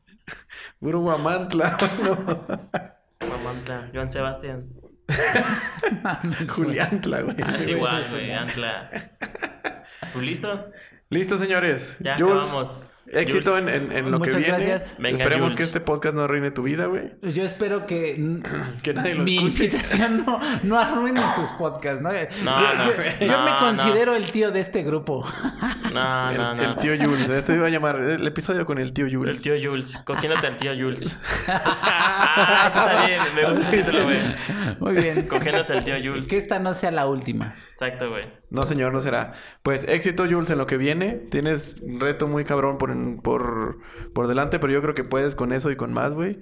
Puro guamantla. no. Mamantla. Joan Sebastián. Juliantla, güey. Ah, Es igual, güey. Antla. ¿Tú listo? Listo, señores. Ya Jules, acabamos. Éxito Jules. en, en- en lo Muchas que viene. gracias. Venga, Esperemos Jules. que este podcast no arruine tu vida, güey. Yo espero que Que nadie lo mi escuche. invitación no, no arruine sus podcasts, ¿no? No, yo, no, yo- me no. considero el tío de este grupo. No, El, no, no. el tío Jules. Este iba a llamar el episodio con el tío Jules. El tío Jules. Cogiéndote al tío Jules. ah, eso está bien. Me gusta título, güey. Muy bien. Cogiéndose al tío Jules. Que esta no sea la última. Exacto, güey. No, señor, no será. Pues éxito, Jules, en lo que viene. Tienes un reto muy cabrón por, por, por delante, pero yo creo que puedes con eso y con más, güey.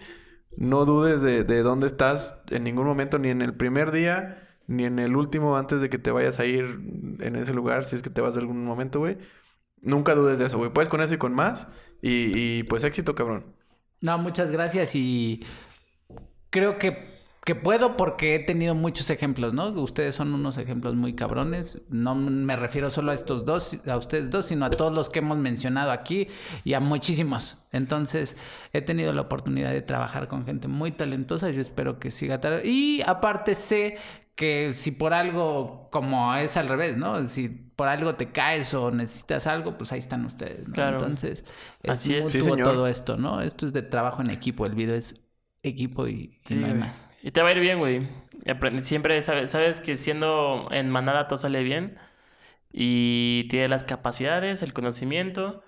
No dudes de, de dónde estás en ningún momento, ni en el primer día, ni en el último antes de que te vayas a ir en ese lugar, si es que te vas de algún momento, güey. Nunca dudes de eso, güey. Puedes con eso y con más. Y, y pues éxito, cabrón. No, muchas gracias y creo que, que puedo porque he tenido muchos ejemplos, ¿no? Ustedes son unos ejemplos muy cabrones. No me refiero solo a estos dos, a ustedes dos, sino a todos los que hemos mencionado aquí y a muchísimos. Entonces, he tenido la oportunidad de trabajar con gente muy talentosa. Yo espero que siga tal. Y aparte sé que si por algo, como es al revés, ¿no? Si por algo te caes o necesitas algo, pues ahí están ustedes, ¿no? Claro. Entonces, es Así es. Sí, señor. todo esto, ¿no? Esto es de trabajo en equipo. El video es equipo y, y Sí, no hay más. Y te va a ir bien, güey. Siempre sabes, sabes que siendo en manada todo sale bien. Y tienes las capacidades, el conocimiento.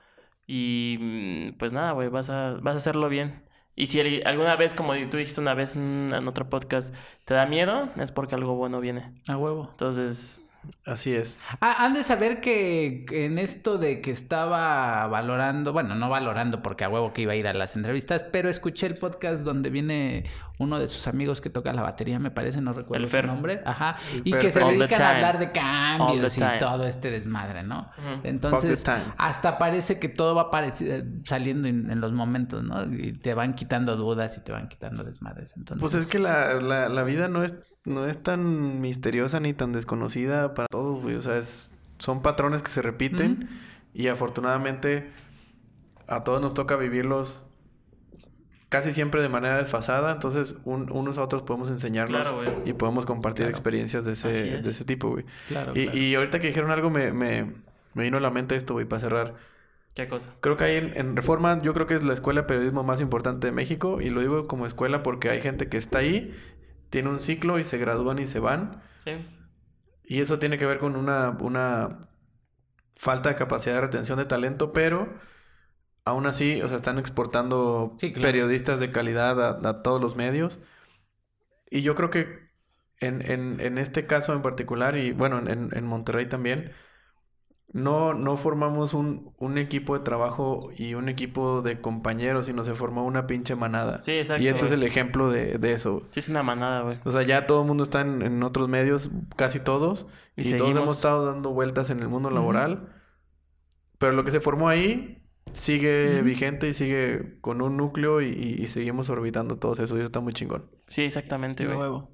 Y mm, pues nada, güey, vas a, vas a hacerlo bien. Y si alguna vez, como tú dijiste una vez en, en otro podcast, te da miedo, es porque algo bueno viene. A huevo. Entonces, Así es. Ah, han de saber que en esto de que estaba valorando, bueno, no valorando porque a huevo que iba a ir a las entrevistas, pero escuché el podcast donde viene uno de sus amigos que toca la batería, me parece, no recuerdo El su nombre. Ajá. Y que se dedican a hablar de cambios y todo este desmadre, ¿no? Entonces, hasta parece que todo va apareci- saliendo en, en los momentos, ¿no? Y te van quitando dudas y te van quitando desmadres. Entonces, Pues es que la, la, la vida no es, no es tan misteriosa ni tan desconocida para todos, güey. O sea, es, son patrones que se repiten y afortunadamente a todos nos toca vivirlos casi siempre de manera desfasada. Entonces, un- unos a otros podemos enseñarnos Claro, y podemos compartir Claro. experiencias de ese, es. de ese tipo, güey. claro, Y, claro. y ahorita que dijeron algo me, me, me vino a la mente esto, güey, para cerrar. ¿Qué cosa? Creo que ahí en, en Reforma, yo creo que es la escuela de periodismo más importante de México. Y lo digo como escuela porque hay gente que está ahí, tiene un ciclo y se gradúan y se van. Sí. Y eso tiene que ver con una, una falta de capacidad de retención de talento, pero aún así, o sea, están exportando Sí, claro. periodistas de calidad a, a todos los medios. Y yo creo que en, en, en este caso en particular, y bueno, en, en Monterrey también, no, no formamos un, un equipo de trabajo y un equipo de compañeros, sino se formó una pinche manada. Sí, exacto. Y este es el ejemplo de, de eso. Sí, es una manada, güey. O sea, ya todo el mundo está en, en otros medios, casi todos, Y y, todos hemos estado dando vueltas en el mundo laboral. Pero lo que se formó ahí sigue vigente y sigue con un núcleo y, y- y seguimos orbitando todos eso. Y eso está muy chingón. Sí, exactamente, De güey. huevo.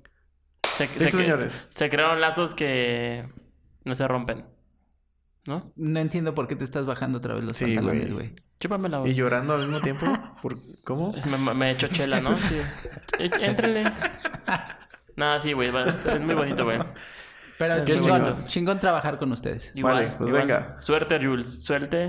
Se, señores. se crearon lazos que no se rompen. ¿No? No entiendo por qué te estás bajando otra vez los Sí, pantalones, güey. güey. Chúpamela, Y güey. llorando al mismo tiempo. ¿Por... ¿Cómo? Me, me he hecho chela, ¿no? Sí. E- Éntrenle. No, sí, güey. Es muy bonito, güey. Pero chingón, chingón trabajar con ustedes. Igual, Vale, pues igual. venga. Suerte, Jules. Suelte.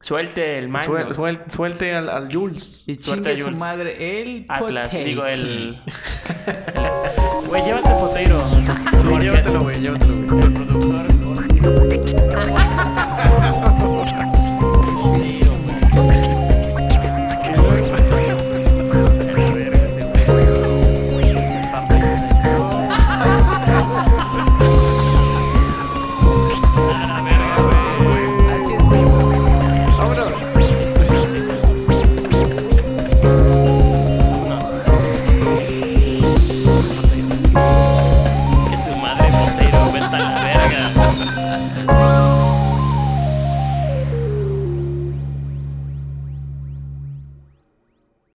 Suelte el mango. Suel, suel, suelte al, al, Jules. Y suelte a Jules. su madre el ah, Atlas. Potato. Digo, el... Güey, llévate el potato. llévatelo, güey. Llévatelo, güey. El productor...